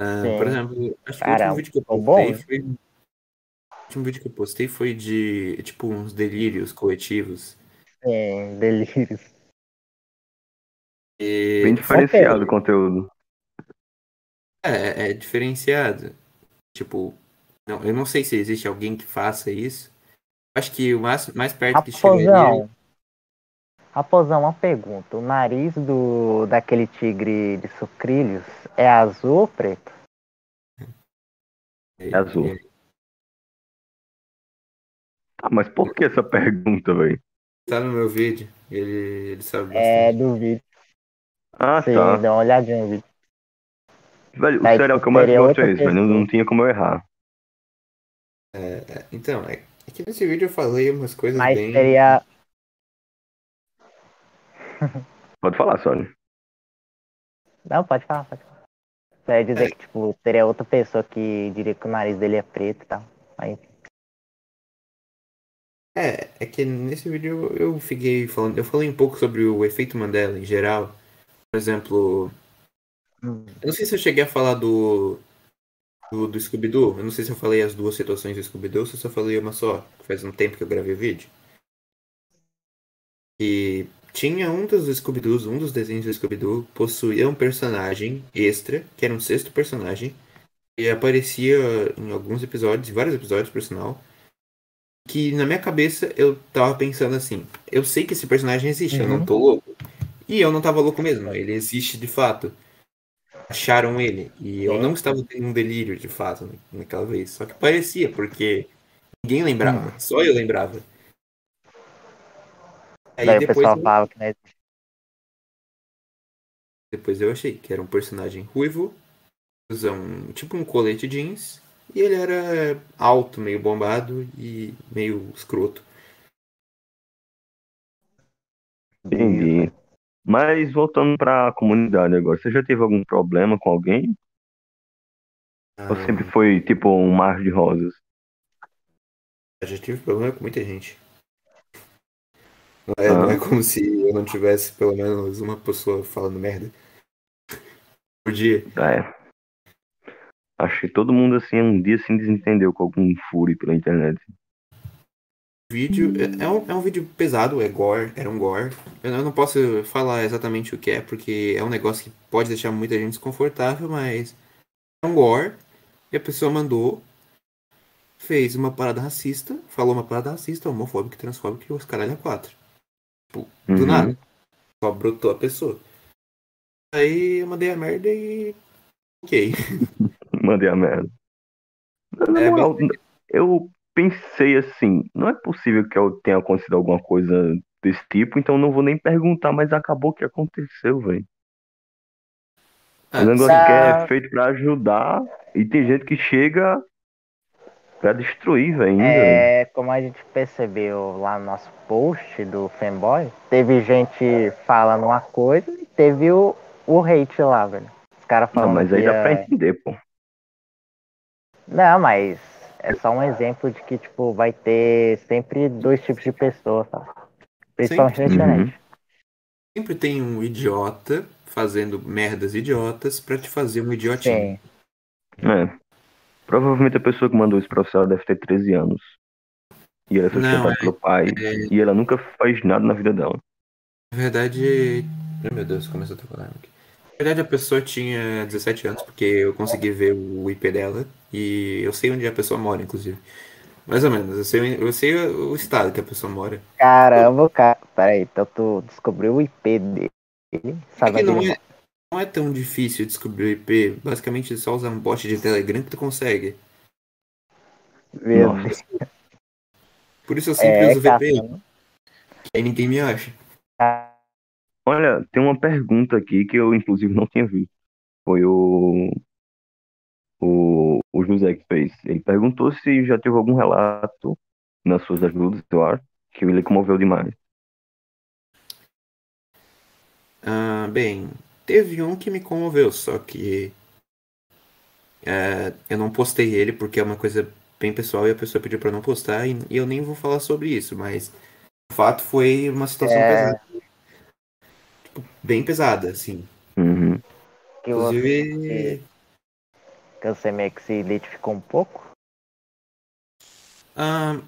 Ah, Sim. por exemplo, acho que o Cara, último vídeo que eu postei foi. O último vídeo que eu postei foi de, tipo, uns delírios coletivos. Sim, delírios. E Bem diferenciado o conteúdo. é, é diferenciado. Tipo, não, eu não sei se existe alguém que faça isso. Acho que o mais, mais perto que chegaria. Raposão. Raposão, uma pergunta. O nariz do daquele tigre de sucrilhos é azul ou preto? É, azul. é, Ah, mas por que essa pergunta, velho? tá no meu vídeo. Ele, ele sabe É bastante. do vídeo. Ah, Sim, tá. dá uma olhadinha no vídeo. Velho, o Aí, serial que eu mais gosto é esse, velho. Não, não tinha como eu errar. Então, é, é que nesse vídeo eu falei umas coisas Mas bem. seria. Pode falar, Sônia. Não, pode falar, pode falar. Você ia dizer É. que, tipo, teria outra pessoa que diria que o nariz dele é preto e tal. Aí, É, é que nesse vídeo eu fiquei falando, eu falei um pouco sobre o efeito Mandela em geral. Por exemplo, eu não sei se eu cheguei a falar do do, do Scooby-Doo. Eu não sei se eu falei as duas situações do Scooby-Doo ou se eu só falei uma só. Faz um tempo que eu gravei o vídeo. E tinha um dos Scooby-Doos, um dos desenhos do Scooby-Doo, possuía um personagem extra, que era um sexto personagem, e aparecia em alguns episódios, em vários episódios, por sinal, que na minha cabeça eu tava pensando assim, eu sei que esse personagem existe, eu não Uhum. tô louco. E eu não tava louco mesmo, ele existe de fato. Acharam ele, e eu Sim. não estava tendo um delírio de fato naquela vez, só que parecia, porque ninguém lembrava, só eu lembrava. Aí daí o depois pessoal eu- falava que não existe. Depois eu achei que era um personagem ruivo, usa um tipo um colete jeans, e ele era alto, meio bombado e meio escroto. Entendi. Mas voltando pra comunidade agora, você já teve algum problema com alguém? Ou Ah, sempre foi tipo um mar de rosas? já tive problema com muita gente. Não é, não é Ah. como se eu não tivesse pelo menos uma pessoa falando merda por dia. É. Que todo mundo assim um dia se desentendeu com algum furo pela internet. Vídeo é, é um, é um vídeo pesado, é gore, era um gore. Eu não- não posso falar exatamente o que é, porque é um negócio que pode deixar muita gente desconfortável, mas é um gore. E a pessoa mandou, fez uma parada racista, falou uma parada racista, homofóbica, transfóbica e os caralho a quatro. Tipo, do Uhum. nada. Só brotou a pessoa. Aí eu mandei a merda e. Ok. Mandei a merda. Na É, moral, eu pensei assim, não é possível que eu tenha acontecido alguma coisa desse tipo, então eu não vou nem perguntar, mas acabou que aconteceu, velho. É Ah, um negócio que é feito pra ajudar e tem gente que chega pra destruir, velho, ainda. É, como a gente percebeu lá no nosso post do Fanboy, teve gente falando uma coisa e teve o, o hate lá, velho. Os caras Não, falando mas aí que dá pra ia- entender, pô. Não, mas é só um exemplo de que, tipo, vai ter sempre dois tipos de pessoas, tá? Principalmente na Uhum. internet. Sempre tem um idiota fazendo merdas idiotas pra te fazer um idiotinho. Sim. É. Provavelmente a pessoa que mandou isso pra você ela deve ter 13 anos. E ela é Não, sustentada é- pelo pai. é- E ela nunca faz nada na vida dela. Na verdade. Ai meu Deus, começou a tocar aqui. Na verdade a pessoa tinha 17 anos, porque eu consegui ver o IP dela e eu sei onde a pessoa mora, inclusive. Mais ou menos, eu sei, eu sei o estado que a pessoa mora. Caramba, cara. Peraí, então tu descobriu o IP dele. É Sabe que não é, não é tão difícil descobrir o IP, basicamente é só usar um bot de Telegram que tu consegue. Meu. Deus. Por isso eu sempre É, uso VPN, que aí ninguém me acha. Olha, tem uma pergunta aqui que eu, inclusive, não tinha visto. Foi o, o, o José que fez. Ele perguntou se já teve algum relato nas suas ajudas, eu acho, que ele comoveu demais. Ah, bem, teve um que me comoveu, só que é, eu não postei ele porque é uma coisa bem pessoal e a pessoa pediu pra não postar e, e eu nem vou falar sobre isso, mas o fato foi uma situação É. pesada. Tipo, bem pesada, assim. Uhum. Inclusive, que você meio que se identificou um pouco. ah,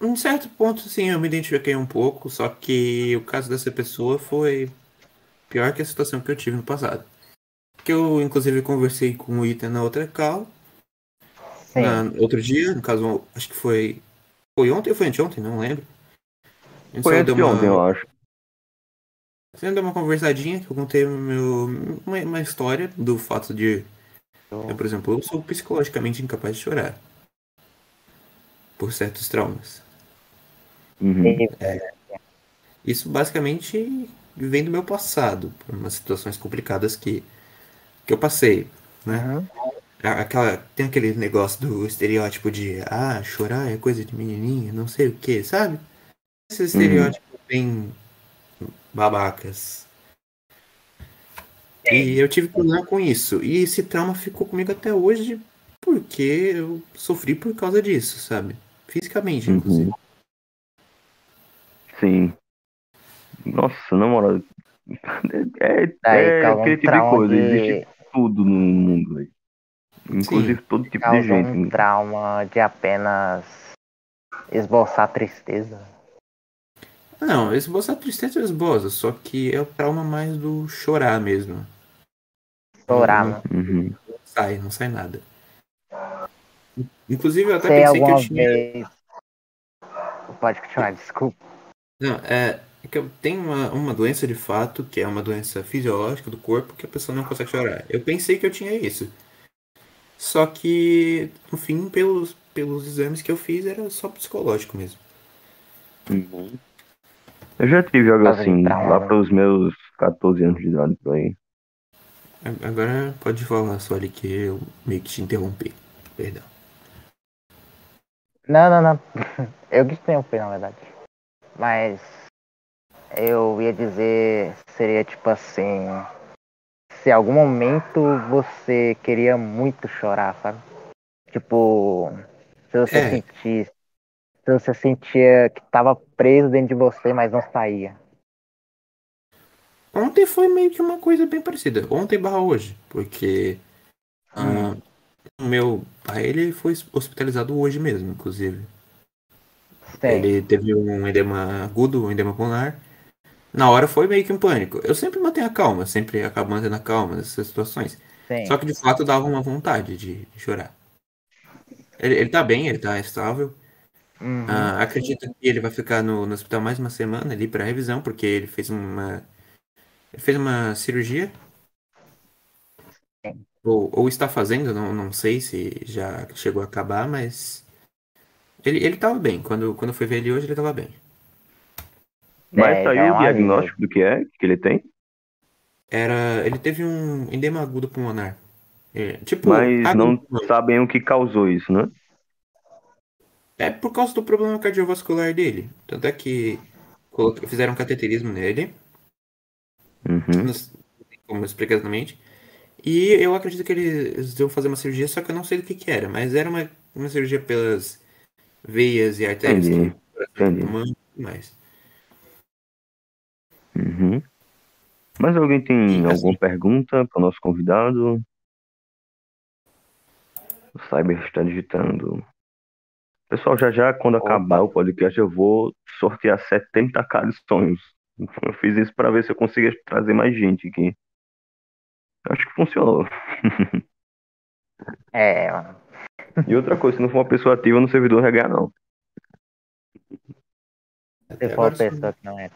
em certo ponto, sim, eu me identifiquei um pouco, só que o caso dessa pessoa foi pior que a situação que eu tive no passado. Que eu, inclusive, conversei com o Ethan na outra call, Sim. na, outro dia, no caso, acho que foi. Foi ontem ou foi anteontem? Não lembro. Foi de uma, ontem, eu acho. Só deu uma conversadinha que eu contei meu, uma, uma história do fato de. Eu, por exemplo, eu sou psicologicamente incapaz de chorar. Por certos traumas. Uhum. E- Isso basicamente vem do meu passado, por umas situações complicadas que, que eu passei, né? Uhum. Aquela, tem aquele negócio do estereótipo de ah, chorar é coisa de menininha, não sei o que, sabe? Esses Uhum. estereótipos bem babacas. E eu tive problema com isso. E esse trauma ficou comigo até hoje porque eu sofri por causa disso, sabe? Fisicamente, inclusive. Uhum. Sim. Nossa, na moral. É, Daí é causa um aquele tipo de coisa. de- Existe tudo no mundo, velho. Inclusive todo tipo de gente. um trauma de apenas esboçar tristeza. Não, esboçar tristeza eu esboço, só que é o trauma mais do chorar mesmo. Chorar, Não né? Uhum. sai, não sai nada. Inclusive eu até Você pensei que eu tinha. vez. Pode continuar, desculpa. Não, é, é que eu tenho uma, uma doença de fato, que é uma doença fisiológica do corpo, que a pessoa não consegue chorar. Eu pensei que eu tinha isso. Só que, no fim, pelos, pelos exames que eu fiz, era só psicológico mesmo. Uhum. Eu já tive algo de assim, lá né? pelos meus 14 anos de idade por aí. Agora pode falar, só ali que eu meio que te interrompi. Perdão. Não, não, não. Eu que interrompi, na verdade. Mas eu ia dizer, seria tipo assim. Se em algum momento você queria muito chorar, sabe? Tipo, se você É. sentisse. Se você sentia que tava preso dentro de você, mas não saía. Ontem foi meio que uma coisa bem parecida. Ontem barra hoje. Porque ah, o meu pai ele foi hospitalizado hoje mesmo, inclusive. Sim. Ele teve um edema agudo, um edema pulmonar. Na hora foi meio que um pânico. Eu sempre mantenho a calma, sempre acabo mantendo a calma nessas situações. Sim. Só que de fato dava uma vontade de, de chorar. Ele, ele tá bem, ele tá estável. Uhum. Ah, acredito que ele vai ficar no, no hospital mais uma semana ali pra revisão, porque ele fez uma. Ele fez uma cirurgia. Ou, ou está fazendo, não, não sei se já chegou a acabar, mas. Ele, ele tava bem. Quando, quando eu fui ver ele hoje, ele tava bem. Mas É, saiu o diagnóstico do que é que ele tem, Era. Ele teve um edema agudo pulmonar. É, tipo, mas agudo não sabem o que causou isso, né? É por causa do problema cardiovascular dele. Tanto é que fizeram um cateterismo nele. Uhum. como explicar exatamente. E eu acredito que eles iam fazer uma cirurgia, só que eu não sei do que que era. Mas era uma, uma cirurgia pelas veias e artérias Entendi, que entendi. mais. Uhum. Mais alguém tem assim- alguma pergunta para o nosso convidado? O Cyber está digitando. Pessoal, já já, quando acabar o podcast, eu vou sortear 70k de sonhos. Eu fiz isso para ver se eu conseguia trazer mais gente aqui. Acho que funcionou. É, mano. E outra coisa, se não for uma pessoa ativa no servidor RH, não. Se for uma pessoa que não é.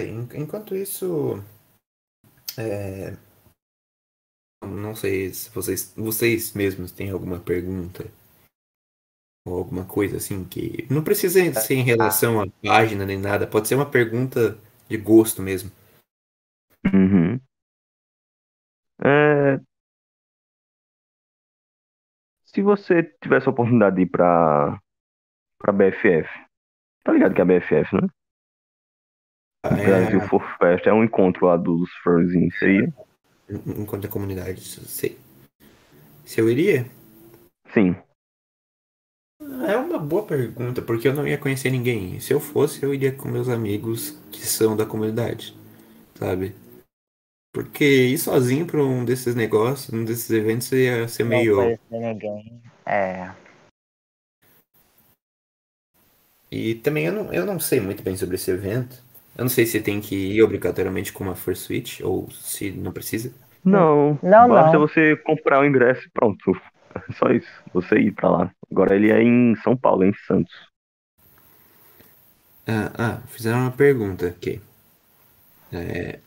En- Enquanto isso, é, Não sei se vocês, vocês mesmos têm alguma pergunta ou alguma coisa assim que não precisa ser em relação à página nem nada, pode ser uma pergunta de gosto mesmo. Uhum. É, Se você tivesse a oportunidade de ir pra, pra BFF, tá ligado que é a BFF, né? Brasil É, For Fest é um encontro lá dos furzinhos, seria? Enquanto a comunidade, sei. Se eu iria? Sim. É uma boa pergunta, porque eu não ia conhecer ninguém. Se eu fosse, eu iria com meus amigos que são da comunidade, sabe? Porque ir sozinho pra um desses negócios, um desses eventos, ia ser Não meio. conhecer ninguém. É. E também eu não, eu não sei muito bem sobre esse evento. Eu não sei se tem que ir obrigatoriamente com uma First Switch ou se não precisa. Não, Não, basta não. você comprar o ingresso e pronto. É Só isso, você ir pra lá. Agora ele é em São Paulo, é em Santos. Ah, ah, fizeram uma pergunta aqui. É,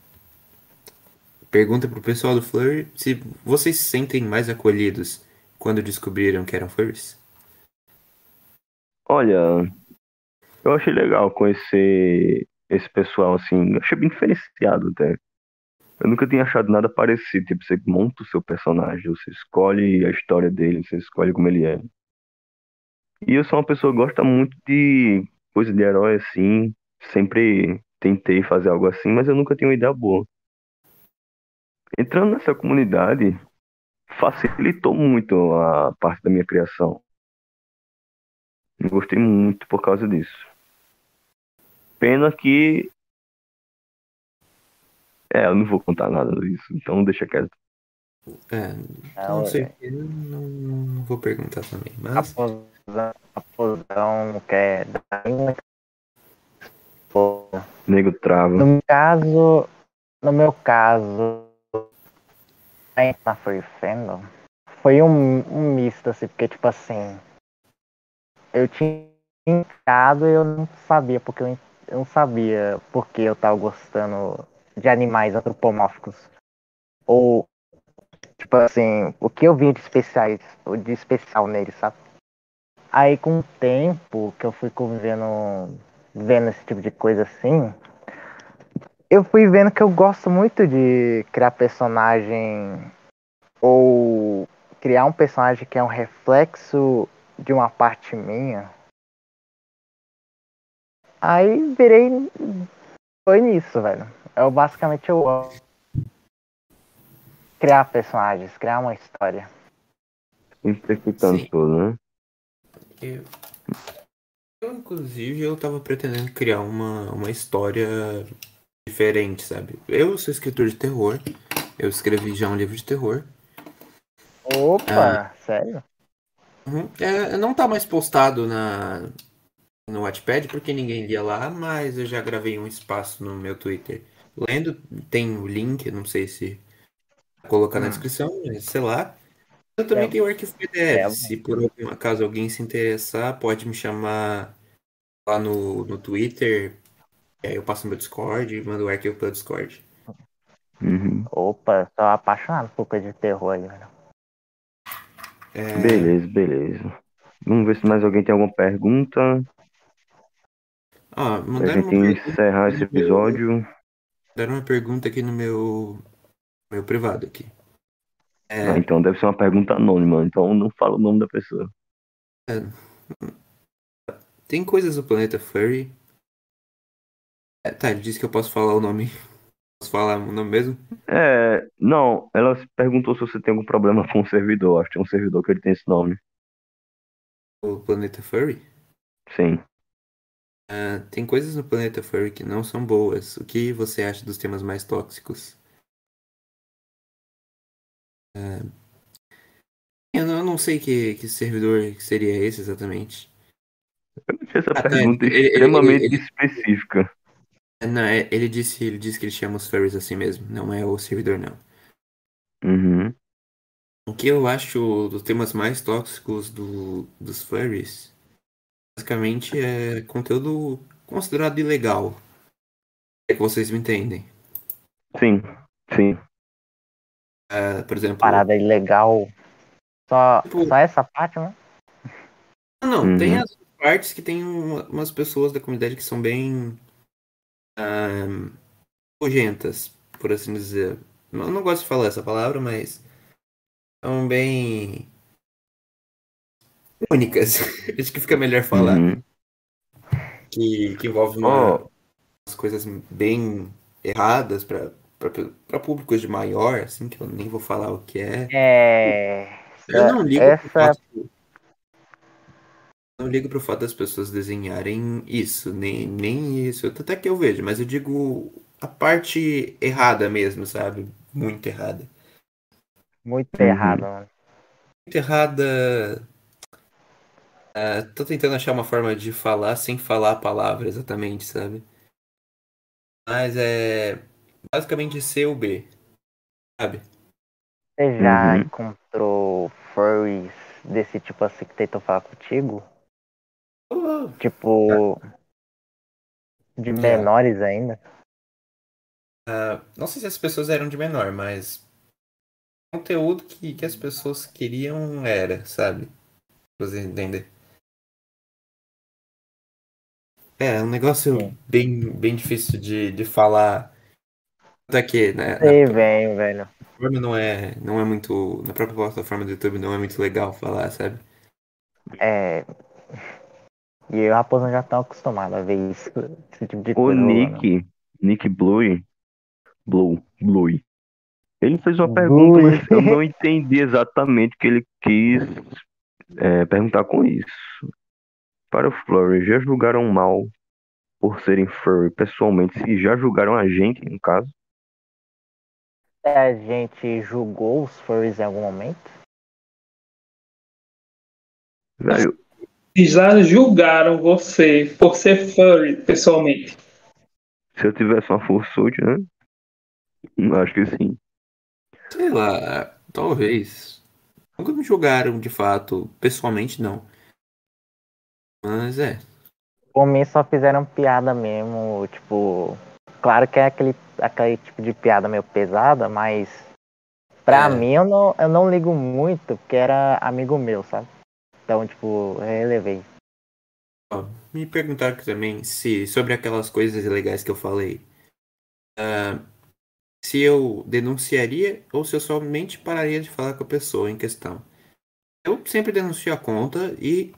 pergunta pro pessoal do Flurry se vocês se sentem mais acolhidos quando descobriram que eram furries. Olha, eu achei legal conhecer esse pessoal assim. Eu achei bem diferenciado até. Eu nunca tinha achado nada parecido. Tipo, você monta o seu personagem, você escolhe a história dele, você escolhe como ele é. E eu sou uma pessoa que gosta muito de coisa de herói assim. Sempre tentei fazer algo assim, mas eu nunca tinha uma ideia boa. Entrando nessa comunidade, facilitou muito a parte da minha criação. Gostei muito por causa disso. Pena que. É, eu não vou contar nada disso, então deixa quieto. É, É, não o- sei, não, não vou perguntar também, A mas a fusão que é da minha- Pô, Nego trava. No meu caso, no meu caso, na Free Fandom, foi um, um misto, assim, porque tipo assim, eu tinha entrado e eu não sabia, porque eu, eu não sabia porque eu tava gostando de animais antropomórficos. Ou, tipo assim, o que eu vi de especiais, de especial neles, sabe? Aí com o tempo que eu fui convivendo, vendo esse tipo de coisa assim, eu fui vendo que eu gosto muito de criar personagem ou criar um personagem que é um reflexo de uma parte minha. Aí virei. Foi nisso, velho. Eu basicamente eu criar personagens, criar uma história. Sim. tudo, né? eu, eu, inclusive, eu tava pretendendo criar uma, uma história diferente, sabe? Eu sou escritor de terror, eu escrevi já um livro de terror. Opa, sério? Uhum. É, não tá mais postado na, no Wattpad porque ninguém lia lá, mas eu já gravei um espaço no meu Twitter lendo. Tem o link, não sei se colocar na Hum. descrição, mas sei lá. Eu também É. tenho o arquivo PDF. É. Se por algum acaso alguém se interessar, pode me chamar lá no, no Twitter. E aí eu passo no meu Discord e mando o arquivo pelo Discord. Uhum. Opa, tô apaixonado por coisa de terror aí, velho. É, Beleza, beleza. Vamos ver se mais alguém tem alguma pergunta. Pra mandaram gente uma pergunta encerrar esse meu- episódio. mandaram uma pergunta aqui no meu, meu privado aqui. É, Ah, então deve ser uma pergunta anônima, então não fala o nome da pessoa. Tem coisas do planeta Furry. É, tá, ele disse que eu posso falar o nome. Posso falar o nome mesmo? É, não, ela perguntou se você tem algum problema com o servidor. Acho que tem um servidor que ele tem esse nome. O planeta Furry? Sim. Ah, tem coisas no planeta Furry que não são boas. O que você acha dos temas mais tóxicos? Ah, eu não, eu não sei que, que servidor seria esse exatamente. Eu achei essa Ah, pergunta ele- ele- extremamente ele- específica. É, Não, é- ele disse, ele disse que ele chama os furries assim mesmo. Não é o servidor, não. Uhum. O que eu acho dos temas mais tóxicos do, dos furries, basicamente é conteúdo considerado ilegal. É que vocês me entendem. Sim, sim. Ah, por exemplo. Parada ilegal. Só, Tipo- só essa parte, né? Ah, Não, tem Uhum. as partes que tem uma- umas pessoas da comunidade que são bem. ah, nojentas, por assim dizer. Não, não gosto de falar essa palavra, mas. São bem. Únicas. Acho que fica melhor falar. Uhum. Que, que envolve uma- umas coisas bem erradas para públicos de maior, assim, que eu nem vou falar o que é. É. Eu não ligo pro essa. fato. Não ligo pro fato das pessoas desenharem isso, nem, nem isso. Até que eu vejo, mas eu digo a parte errada mesmo, sabe? Muito errada. Muito Uhum. errado, mano. Muito errada. Ah, tô tentando achar uma forma de falar sem falar a palavra exatamente, sabe? Mas é basicamente C ou B, sabe? Você já Uhum. encontrou furries desse tipo assim que tentou falar contigo? Oh, Tipo. De Já. menores ainda? ah, não sei se as pessoas eram de menor, mas o conteúdo que, que as pessoas queriam era, sabe? Pra você entender. É, um negócio Sim. bem, bem difícil de, de falar. Até que, né? Sei Na velho. plataforma não é, não é muito. Na própria plataforma do YouTube não é muito legal falar, sabe? É. E eu e o Raposo já estão acostumados a ver isso, esse tipo de o coisa. Nick, Nick Blue, Blue, Blue, ele fez uma Blue. pergunta, mas eu não entendi exatamente o que ele quis é, perguntar com isso. Para o Flurry, já julgaram mal por serem furry pessoalmente? Se já julgaram a gente, no caso? A gente julgou os furries em algum momento? Velho, E já julgaram você por ser furry, pessoalmente. se eu tivesse uma Fursuit, né? Acho que sim. Sei lá, talvez. Nunca me julgaram de fato, pessoalmente não. Mas é. Por mim só fizeram piada mesmo, tipo. Claro que é aquele, aquele tipo de piada meio pesada, mas pra É. mim eu não, eu não ligo muito, porque era amigo meu, sabe? Então, tipo, relevei. Ó, me perguntaram aqui também se sobre aquelas coisas ilegais que eu falei. ah, se eu denunciaria ou se eu somente pararia de falar com a pessoa em questão. Eu sempre denuncio a conta e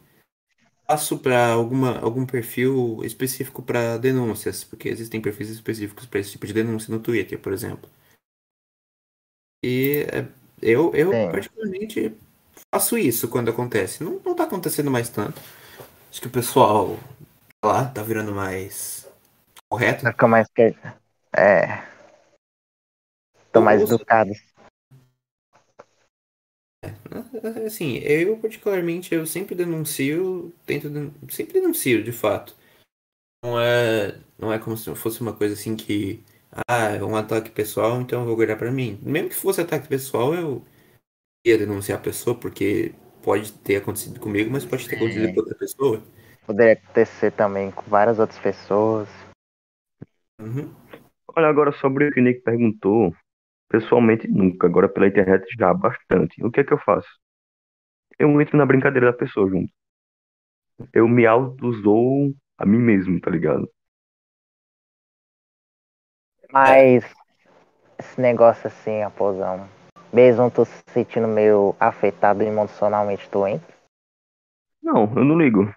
passo para alguma algum perfil específico para denúncias, porque existem perfis específicos para esse tipo de denúncia no Twitter, por exemplo. E é, eu, eu Sim. particularmente faço isso quando acontece. Não, não tá acontecendo mais tanto. Acho que o pessoal lá tá virando mais correto. Fica mais que. É. Tô mais educado. Assim, eu particularmente eu sempre denuncio, tento den- sempre denuncio, de fato. Não é, não é como se fosse uma coisa assim que ah, é um ataque pessoal, então eu vou guardar pra mim. Mesmo que fosse ataque pessoal, eu ia denunciar a pessoa porque pode ter acontecido comigo, mas pode ter acontecido com outra pessoa. Poderia acontecer também com várias outras pessoas. Uhum. Olha, agora sobre o que o Nick perguntou, pessoalmente nunca, agora pela internet já bastante. O que é que eu faço? Eu entro na brincadeira da pessoa junto. Eu me auto-zoo a mim mesmo, tá ligado? Mas esse negócio assim, raposão. Mesmo tu se sentindo meio afetado emocionalmente, entra? Não, eu não ligo.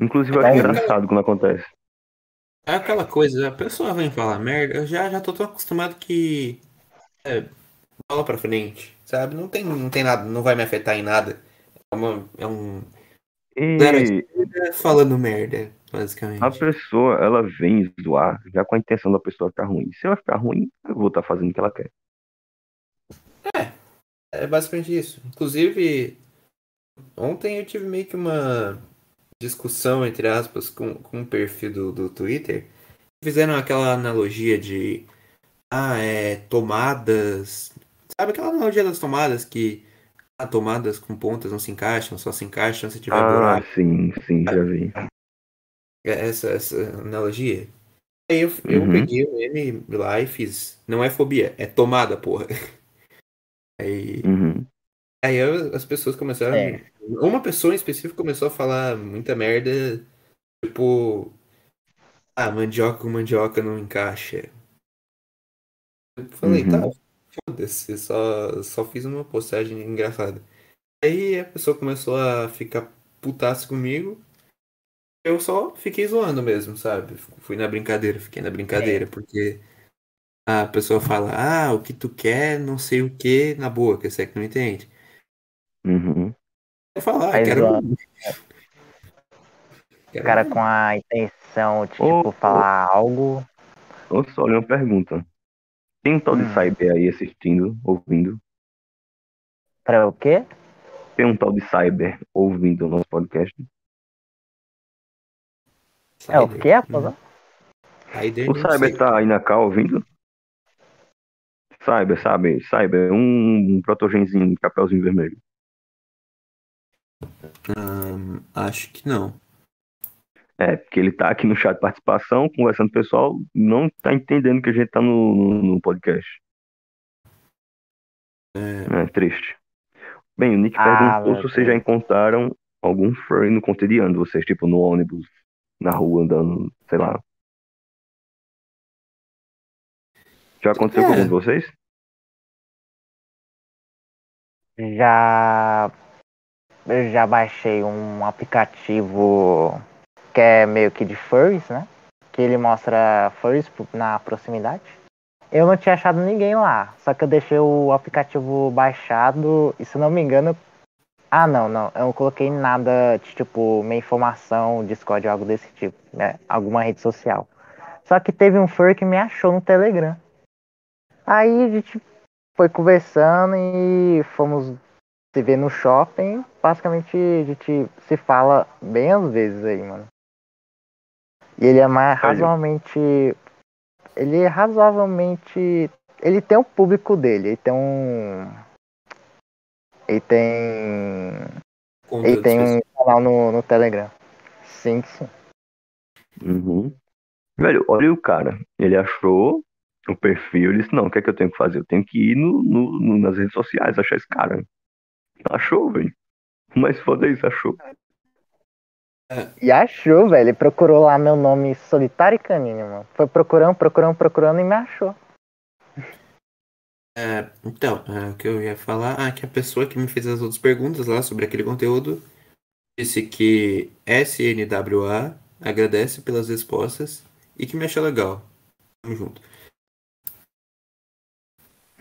Inclusive, eu acho engraçado quando acontece. É aquela coisa, a pessoa vem falar merda, eu já, já tô tão acostumado que. É, bola pra frente, sabe? Não tem, não tem nada, não vai me afetar em nada. É, uma, é um. E falando merda, a basicamente. pessoa, ela vem zoar já com a intenção da pessoa ficar ruim. Se ela ficar ruim, eu vou estar fazendo o que ela quer. É basicamente isso. Inclusive, ontem eu tive meio que uma discussão, entre aspas, com, com um perfil do, do Twitter. Fizeram aquela analogia de. Ah, é. Tomadas. Sabe aquela analogia das tomadas que. Ah, tomadas com pontas não se encaixam, só se encaixam se tiver Ah, buraco. sim, sim, já vi. É Essa, essa analogia. Aí eu, eu Uhum. peguei o meme lá e fiz. Não é fobia, é tomada, porra. Aí, Uhum. aí eu- as pessoas começaram. É. Uma pessoa em específico começou a falar muita merda. Tipo. Ah, mandioca com mandioca não encaixa. Eu falei, Uhum. tá, foda-se, só, só fiz uma postagem engraçada. Aí a pessoa começou a ficar putaça comigo. Eu só fiquei zoando mesmo, sabe? Fui na brincadeira, fiquei na brincadeira, porque a pessoa fala, ah, o que tu quer, não sei o que, na boa, que você é que não entende. Uhum. Ah, Aí quero. O cara com a intenção de, Ô, tipo, ô. falar algo. Ô, só olha uma pergunta. Tem um tal de Hum. Cyber aí assistindo, ouvindo? Pra o quê? Tem um tal de Cyber ouvindo o nosso podcast? É o quê? Cider, O Cyber sei. tá aí na cá ouvindo? Cyber, sabe? Cyber, um, um protogenzinho, um chapéuzinho vermelho. Acho que não. É, porque ele tá aqui no chat de participação, conversando com o pessoal, não tá entendendo que a gente tá no, no, no podcast. É, É triste. Bem, o Nick Ah, perguntou se vocês já encontraram algum furry no cotidiano de vocês, tipo no ônibus, na rua, andando, sei lá. Já aconteceu com É. algum de vocês? Já. Eu já baixei um aplicativo que é meio que de furries, né? Que ele mostra furries na proximidade. Eu não tinha achado ninguém lá, só que eu deixei o aplicativo baixado e se não me engano. Ah, não, não. Eu não coloquei nada de tipo, minha informação, Discord ou algo desse tipo, né? Alguma rede social. Só que teve um furry que me achou no Telegram. Aí a gente foi conversando e fomos se ver no shopping. Basicamente a gente se fala bem às vezes aí, mano. E ele é mais Olha. razoavelmente. Ele é razoavelmente. Ele tem um público dele, ele tem um. Ele tem. conta Ele tem um canal no, no Telegram. Sim, sim. Uhum. Velho, olha o cara. Ele achou o perfil, ele disse, não, o que é que eu tenho que fazer? Eu tenho que ir no, no- no- nas redes sociais, achar esse cara. Achou, velho. Mas foda isso, achou. E achou, velho. Ele procurou lá meu nome solitário e canino, mano. Foi procurando, procurando, procurando e me achou. É, então, é, o que eu ia falar, ah, que a pessoa que me fez as outras perguntas lá sobre aquele conteúdo disse que SNWA agradece pelas respostas e que me achou legal. Tamo junto.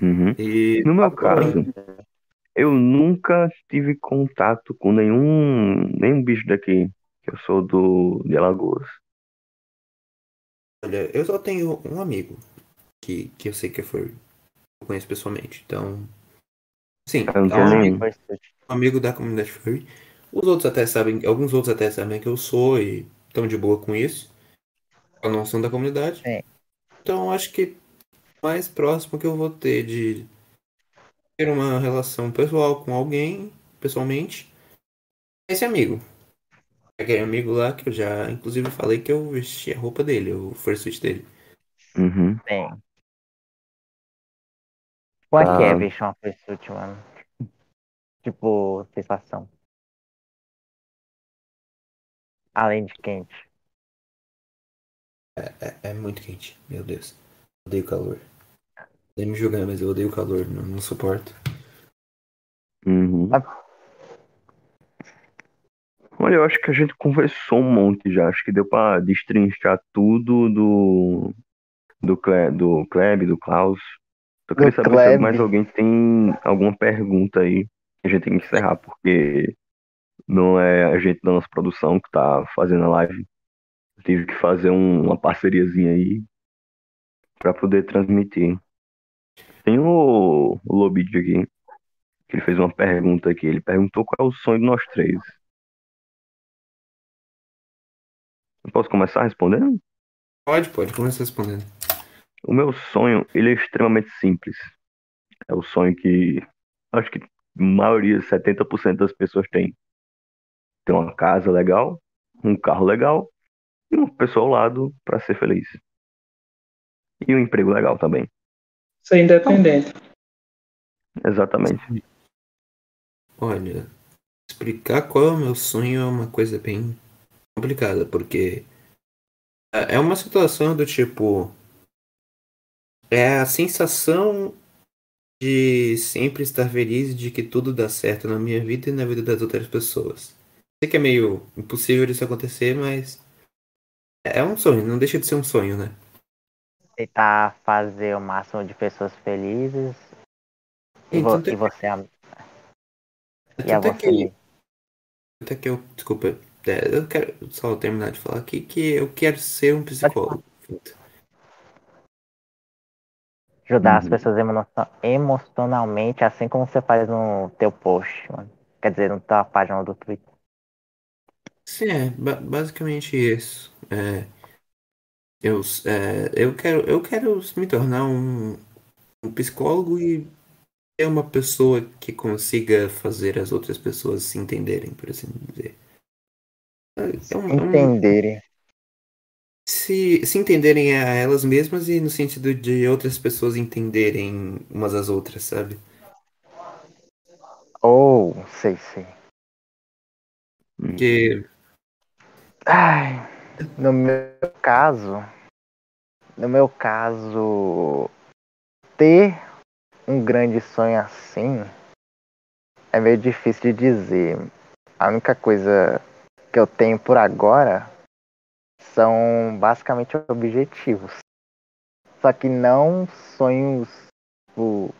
Uhum. E No meu caso, eu nunca tive contato com nenhum, nenhum bicho daqui. que Eu sou do de Alagoas. olha, eu só tenho um amigo que, que eu sei que é furry. Eu conheço pessoalmente. Então, sim, Eu não é um amigo, Foi um amigo da comunidade furry. Os outros até sabem, alguns outros até sabem que eu sou e estão de boa com isso. Só não são da comunidade. Sim. Então, acho que mais próximo que eu vou ter de ter uma relação pessoal com alguém, pessoalmente, é esse amigo. Aquele amigo lá que eu já, inclusive, falei que eu vesti a roupa dele, o fursuit dele. Uhum. Tem. Qual é que é Tá. vestir uma fursuit, mano? Tipo, sensação. Além de quente. É, é muito quente, meu Deus. Odeio calor. Nem me julgar, mas eu odeio calor, não, não suporto. Uhum. Olha, eu acho que a gente conversou um monte já. Acho que deu pra destrinchar tudo do do Cle, do Kleb, do Klaus. Eu queria Do saber se Kleb. mais alguém tem alguma pergunta aí que a gente tem que encerrar, porque não é a gente da nossa produção que tá fazendo a live. Eu tive que fazer um- uma parceriazinha aí pra poder transmitir. Tem o, o Lobid aqui, que ele fez uma pergunta aqui. Ele perguntou qual é o sonho de nós três. Eu posso começar respondendo? Pode, pode, começa respondendo. O meu sonho, ele é extremamente simples. É o sonho que acho que a maioria, 70% das pessoas tem. Ter uma casa legal, um carro legal e uma pessoa ao lado para ser feliz. E um emprego legal também. Ser independente. Exatamente. Olha, explicar qual é o meu sonho é uma coisa bem complicada, porque é uma situação do tipo. É a sensação de sempre estar feliz de que tudo dá certo na minha vida e na vida das outras pessoas. Sei que é meio impossível isso acontecer, mas é um sonho, não deixa de ser um sonho, né? Tentar fazer o máximo de pessoas felizes. E, E vo- é e você. E a tanto é você. que, tanto é que eu, desculpa, é, eu quero só terminar de falar aqui que eu quero ser um psicólogo. Ajudar as Uhum. pessoas emo- emocionalmente, assim como você faz no teu post, mano. Quer dizer, na tua página do Twitter. Sim, é ba- basicamente isso. É, eu, é, eu quero, eu quero me tornar um, um psicólogo e ser uma pessoa que consiga fazer as outras pessoas se entenderem, por assim dizer. É um- é um- Entenderem. se, se entenderem a elas mesmas e no sentido de outras pessoas entenderem umas às outras, sabe? Ou, sei, sei. Porque Ai, no meu caso, no meu caso, ter um grande sonho assim é meio difícil de dizer. A única coisa que eu tenho por agora são basicamente objetivos. Só que não sonhos. Tipo,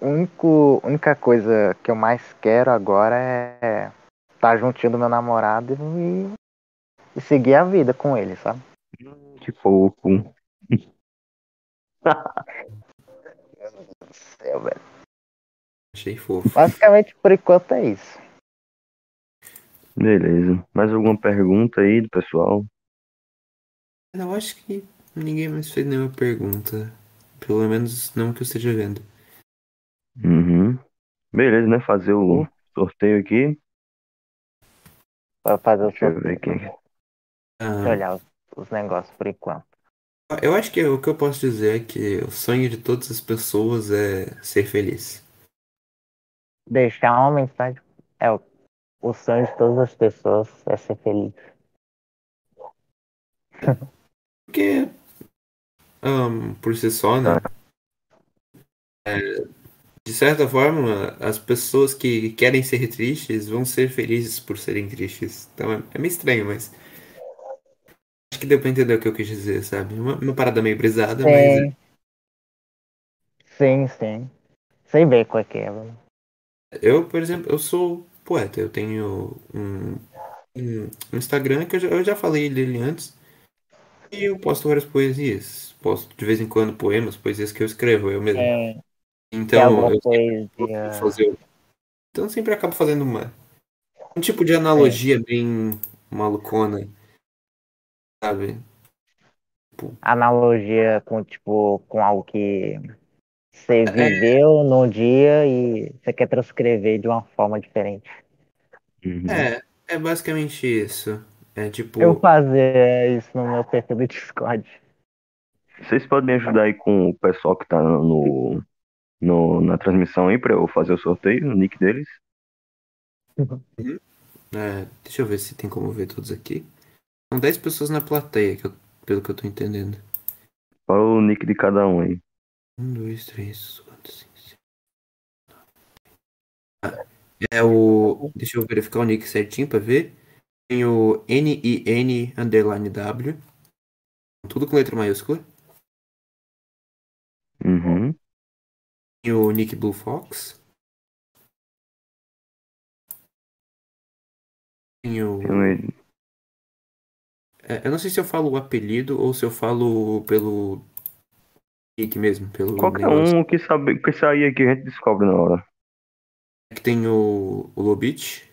a única coisa que eu mais quero agora é estar juntinho do meu namorado e, e seguir a vida com ele, sabe? Que fofo. céu, velho. achei fofo. Basicamente, por enquanto, é isso. Beleza. Mais alguma pergunta aí do pessoal? Não, acho que ninguém mais fez nenhuma pergunta. Pelo menos não que eu esteja vendo. Uhum. Beleza, né? Fazer o sorteio aqui. Pra fazer o Deixa eu sorteio. ver quem. Eu Ah, olhar os, os negócios por enquanto. eu acho que o que eu posso dizer é que o sonho de todas as pessoas é ser feliz. Deixar uma mensagem. É o, o sonho de todas as pessoas é ser feliz. Porque, ahn, por si só, né? É, de certa forma, as pessoas que querem ser tristes vão ser felizes por serem tristes. Então é, é meio estranho, mas. Acho que deu pra entender o que eu quis dizer, sabe? Uma, uma parada meio brisada, mas. Sim, sim. Sei bem qual é que é, mano. Eu, por exemplo, eu sou poeta. Eu tenho um, um Instagram que eu já, eu já falei dele antes. E eu posto várias poesias. Posto de vez em quando poemas, poesias que eu escrevo eu mesmo. Tem Então, eu poesia. fazer. Então eu sempre acabo fazendo uma. Um tipo de analogia bem malucona. Sabe? Analogia com, tipo, com algo que você É. viveu num dia e você quer transcrever de uma forma diferente. Uhum. É, é basicamente isso. É tipo. Eu fazer isso no meu perfil do Discord. Vocês podem me ajudar aí com o pessoal que tá no, no, na transmissão aí pra eu fazer o sorteio, no nick deles? É, deixa eu ver se tem como ver todos aqui. São 10 pessoas na plateia, que eu- pelo que eu tô entendendo. Qual o nick de cada um aí? Um, dois, três, quatro, cinco, seis. Ah, é o. Deixa eu verificar o nick certinho pra ver. Tem o N-I-N underline W. Tudo com letra maiúscula. Uhum. Tem o Nick Blue Fox. Tem o. Tem É, eu não sei se eu falo o apelido ou se eu falo pelo nick mesmo, pelo Qualquer negócio. um que, sabe, que sair aqui a gente descobre na hora. Que tem o, o Lobit,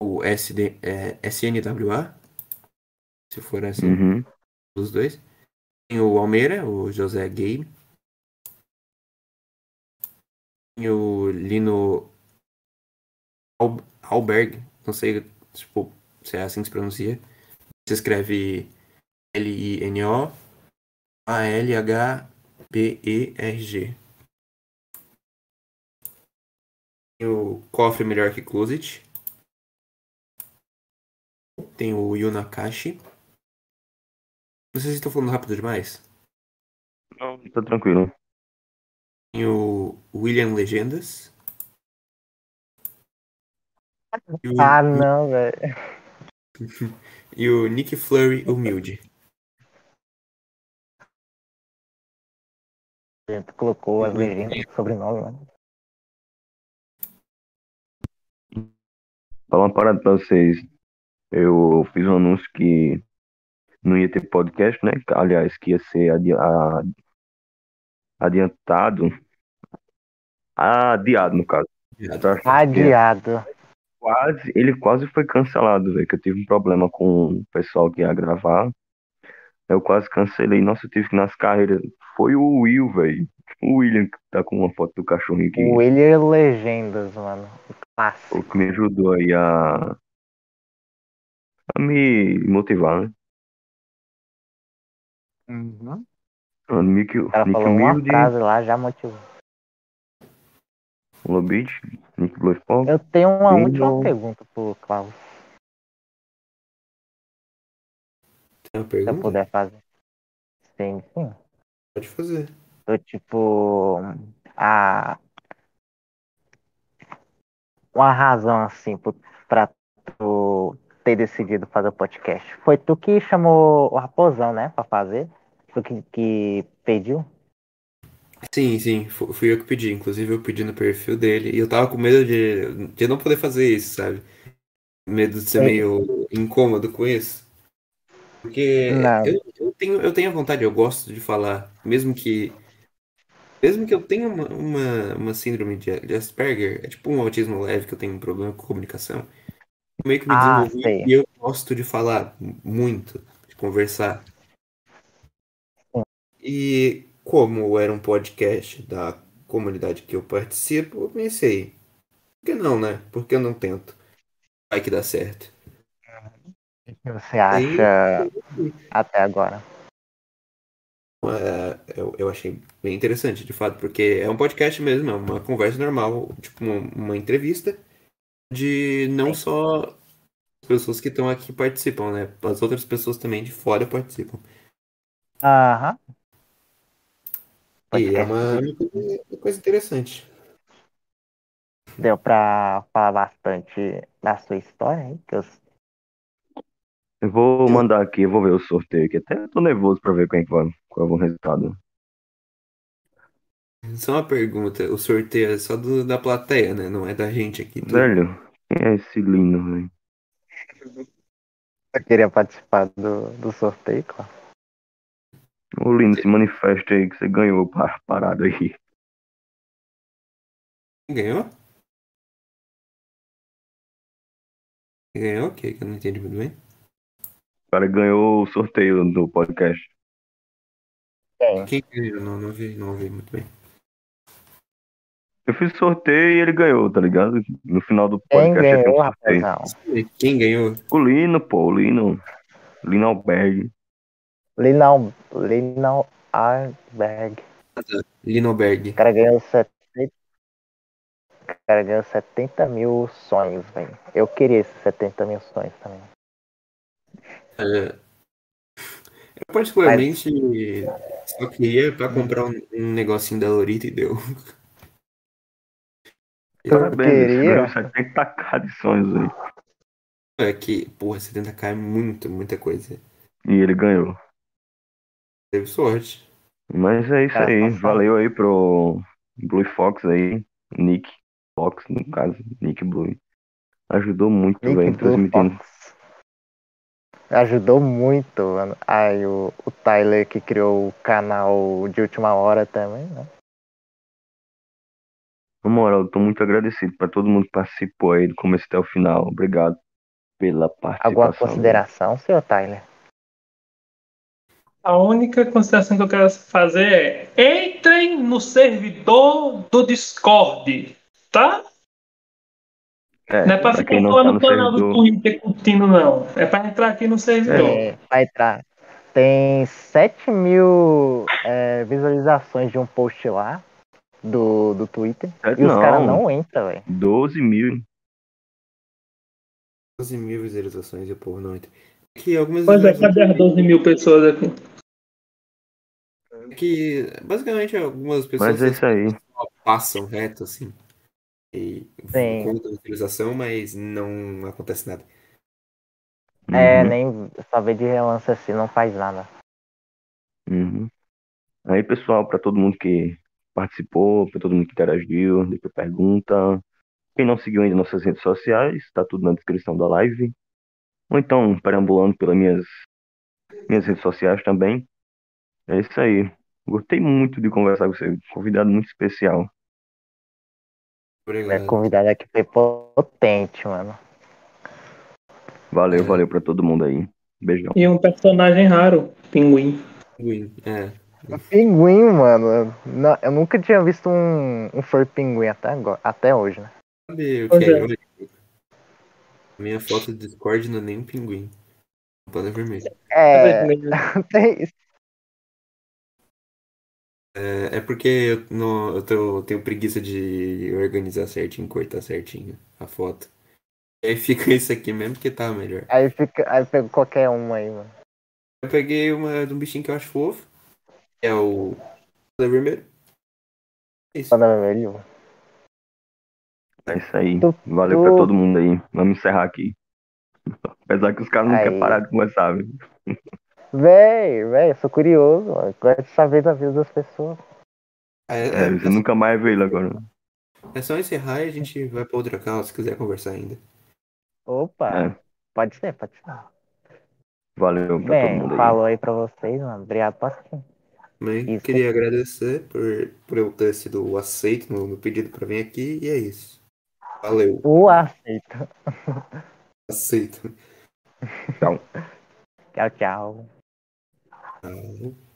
o SD, é, SNWA, se for assim, Uhum. dos dois. Tem o Almeida, o José Game. Tem o Lino Al- Alberg, não sei tipo, se é assim que se pronuncia. Se escreve L-I-N-O A-L-H-B-E-R-G. Tem o Cofre Melhor que Closet. Tem o Yunakashi. Não sei se estou falando rápido demais. Não, tá tranquilo. Tem o William Legendas. O, Ah, não, velho. e o Nick Flurry Humilde. Tu colocou as legendas do sobrenome, mano. Falar uma parada pra vocês. Eu fiz um anúncio que não ia ter podcast, né? Aliás, que ia ser adi- a- adiantado. Adiado, no caso. Pra- Adiado. Quase, ele quase foi cancelado, velho. Que eu tive um problema com o pessoal que ia gravar. Eu quase cancelei. Nossa, eu tive que nas carreiras. Foi o Will, velho. O William que tá com uma foto do cachorrinho aqui. O William Legendas, mano. O clássico. O que me ajudou aí a, a me motivar, né? Uhum. O Nick, O cara Nick falou uma Humilde, frase lá, já motivou. Lobit, Nick Blue Sport. Eu tenho uma Sim, última não. pergunta pro Klaus, Tem uma se eu pergunta? puder fazer. Sim, sim. Pode fazer. Eu, tipo, a uma razão assim pra tu ter decidido fazer o podcast. Foi tu que chamou o Raposão, né, pra fazer? Tu que, que pediu? Sim, sim, fu- fui eu que pedi. Inclusive, eu pedi no perfil dele. E eu tava com medo de, de não poder fazer isso, sabe? Medo de ser É. meio incômodo com isso. Porque eu, eu tenho, eu tenho a vontade, eu gosto de falar. Mesmo que. Mesmo que eu tenha uma, uma, uma síndrome de, de Asperger, é tipo um autismo leve que eu tenho um problema com comunicação. Meio que me Ah, desenvolvi e eu gosto de falar muito, de conversar. E como era um podcast da comunidade que eu participo, eu pensei, por que não, né? Por que eu não tento? Vai que dá certo. O que você acha até agora? É, eu, eu achei bem interessante, de fato, porque é um podcast mesmo, é uma conversa normal, tipo uma, uma entrevista de não só as pessoas que estão aqui participam, né? As outras pessoas também de fora participam. Aham. E é uma, uma coisa, interessante. Deu pra falar bastante da sua história, hein? Que eu... Eu vou mandar aqui, eu vou ver o sorteio aqui. Até tô nervoso pra ver quem é vai, qual é o resultado. Só uma pergunta, o sorteio é só do- da plateia, né? Não é da gente aqui. tudo. Velho, quem é esse lindo, velho? eu queria participar do, do sorteio, claro. Ô lindo, se manifesta aí que você ganhou a parada aí. Ganhou? Ganhou o quê? Que eu não entendi muito bem. O cara ganhou o sorteio do podcast. Quem? Quem ganhou? Não, não vi, não vi muito bem. Eu fiz sorteio e ele ganhou, tá ligado? No final do Quem podcast ter um ganhou, rapazão? Quem ganhou? O Lino, pô, o Lino. Lino Alberg. Linal, Linal Arberg. Linoberg. O cara ganhou 70. O cara ganhou 70 mil sonhos, velho. Eu queria esses 70 mil sonhos também. É, eu particularmente só queria pra comprar um, um negocinho da Lorita e deu. Parabéns, queria? você ganhou 70k de sonhos aí. É que, porra, 70k é muito, muita coisa. E ele ganhou. Teve sorte. Mas é isso Cara, aí. Valeu aí pro Blue Fox aí. Nick Fox, no caso. Nick Blue. Ajudou muito, velho, transmitindo. Fox. Ajudou muito, mano. Aí o, o Tyler que criou o canal de última hora também, né? Na moral, eu tô muito agradecido pra todo mundo que participou aí do começo até o final. Obrigado pela participação. Alguma consideração, senhor Tyler? A única consideração que eu quero fazer é: entrem no servidor do Discord, tá? É, Não é pra pra ficar lá tá no canal do. Twitter curtindo, não. É pra entrar aqui no servidor. É, vai entrar. tem 7 mil é, visualizações de um post lá do, do Twitter. É, E os não. caras não entram, velho. 12 mil. 12 mil visualizações e o povo não entra. Que algumas Pois é, cadê as 12 mil pessoas aqui? Que basicamente algumas pessoas Mas é isso aí. passam reto assim. E Sim. contam a visualização, mas não acontece nada. É, Uhum, nem só ver de relance assim, não faz nada. uhum. Aí, pessoal, para todo mundo que participou, para todo mundo que interagiu, deixou pergunta. Quem não seguiu ainda nossas redes sociais, tá tudo na descrição da live. Ou então, perambulando pelas minhas, minhas redes sociais também. É isso aí. Gostei muito de conversar com você. Convidado muito especial. Minha Obrigado. convidada aqui foi potente, mano. Valeu, É. valeu para todo mundo aí. Beijão. E um personagem raro, pinguim. Win. É. Um pinguim, mano. Não, eu nunca tinha visto um, um fur pinguim até, agora, até hoje, né? Sabe o que é é. irônico? Minha foto do Discord não é nem um pinguim. Um pano vermelho. É, tem isso. É, é porque eu, não, eu, tô- eu tenho preguiça de organizar certinho, cortar certinho a foto. E aí fica isso aqui mesmo que tá melhor. Aí fica. Aí pega qualquer uma aí, mano. Eu peguei uma de um bichinho que eu acho fofo. Que é o. Pano vermelho. É isso. Panda vermelho. É isso aí. Tu- Valeu tu- pra todo mundo aí. Vamos encerrar aqui. Apesar que os caras não Aí. querem parar de conversar, viu? Véi, véi, eu sou curioso, mano. Gosto de saber da vida das pessoas. É, É, você nunca mais vê ele agora. é, é só encerrar e a gente vai pra outra cala se quiser conversar ainda. Opa, É, pode ser, pode ser. valeu pra todo Bem, mundo aí. falou aí pra vocês, mano. Obrigado por assistir. Mas Isso. queria agradecer por, por eu ter sido aceito no, no pedido pra vir aqui e é isso. Valeu, O aceito. aceito. Tchau, tchau. Tchau. Um,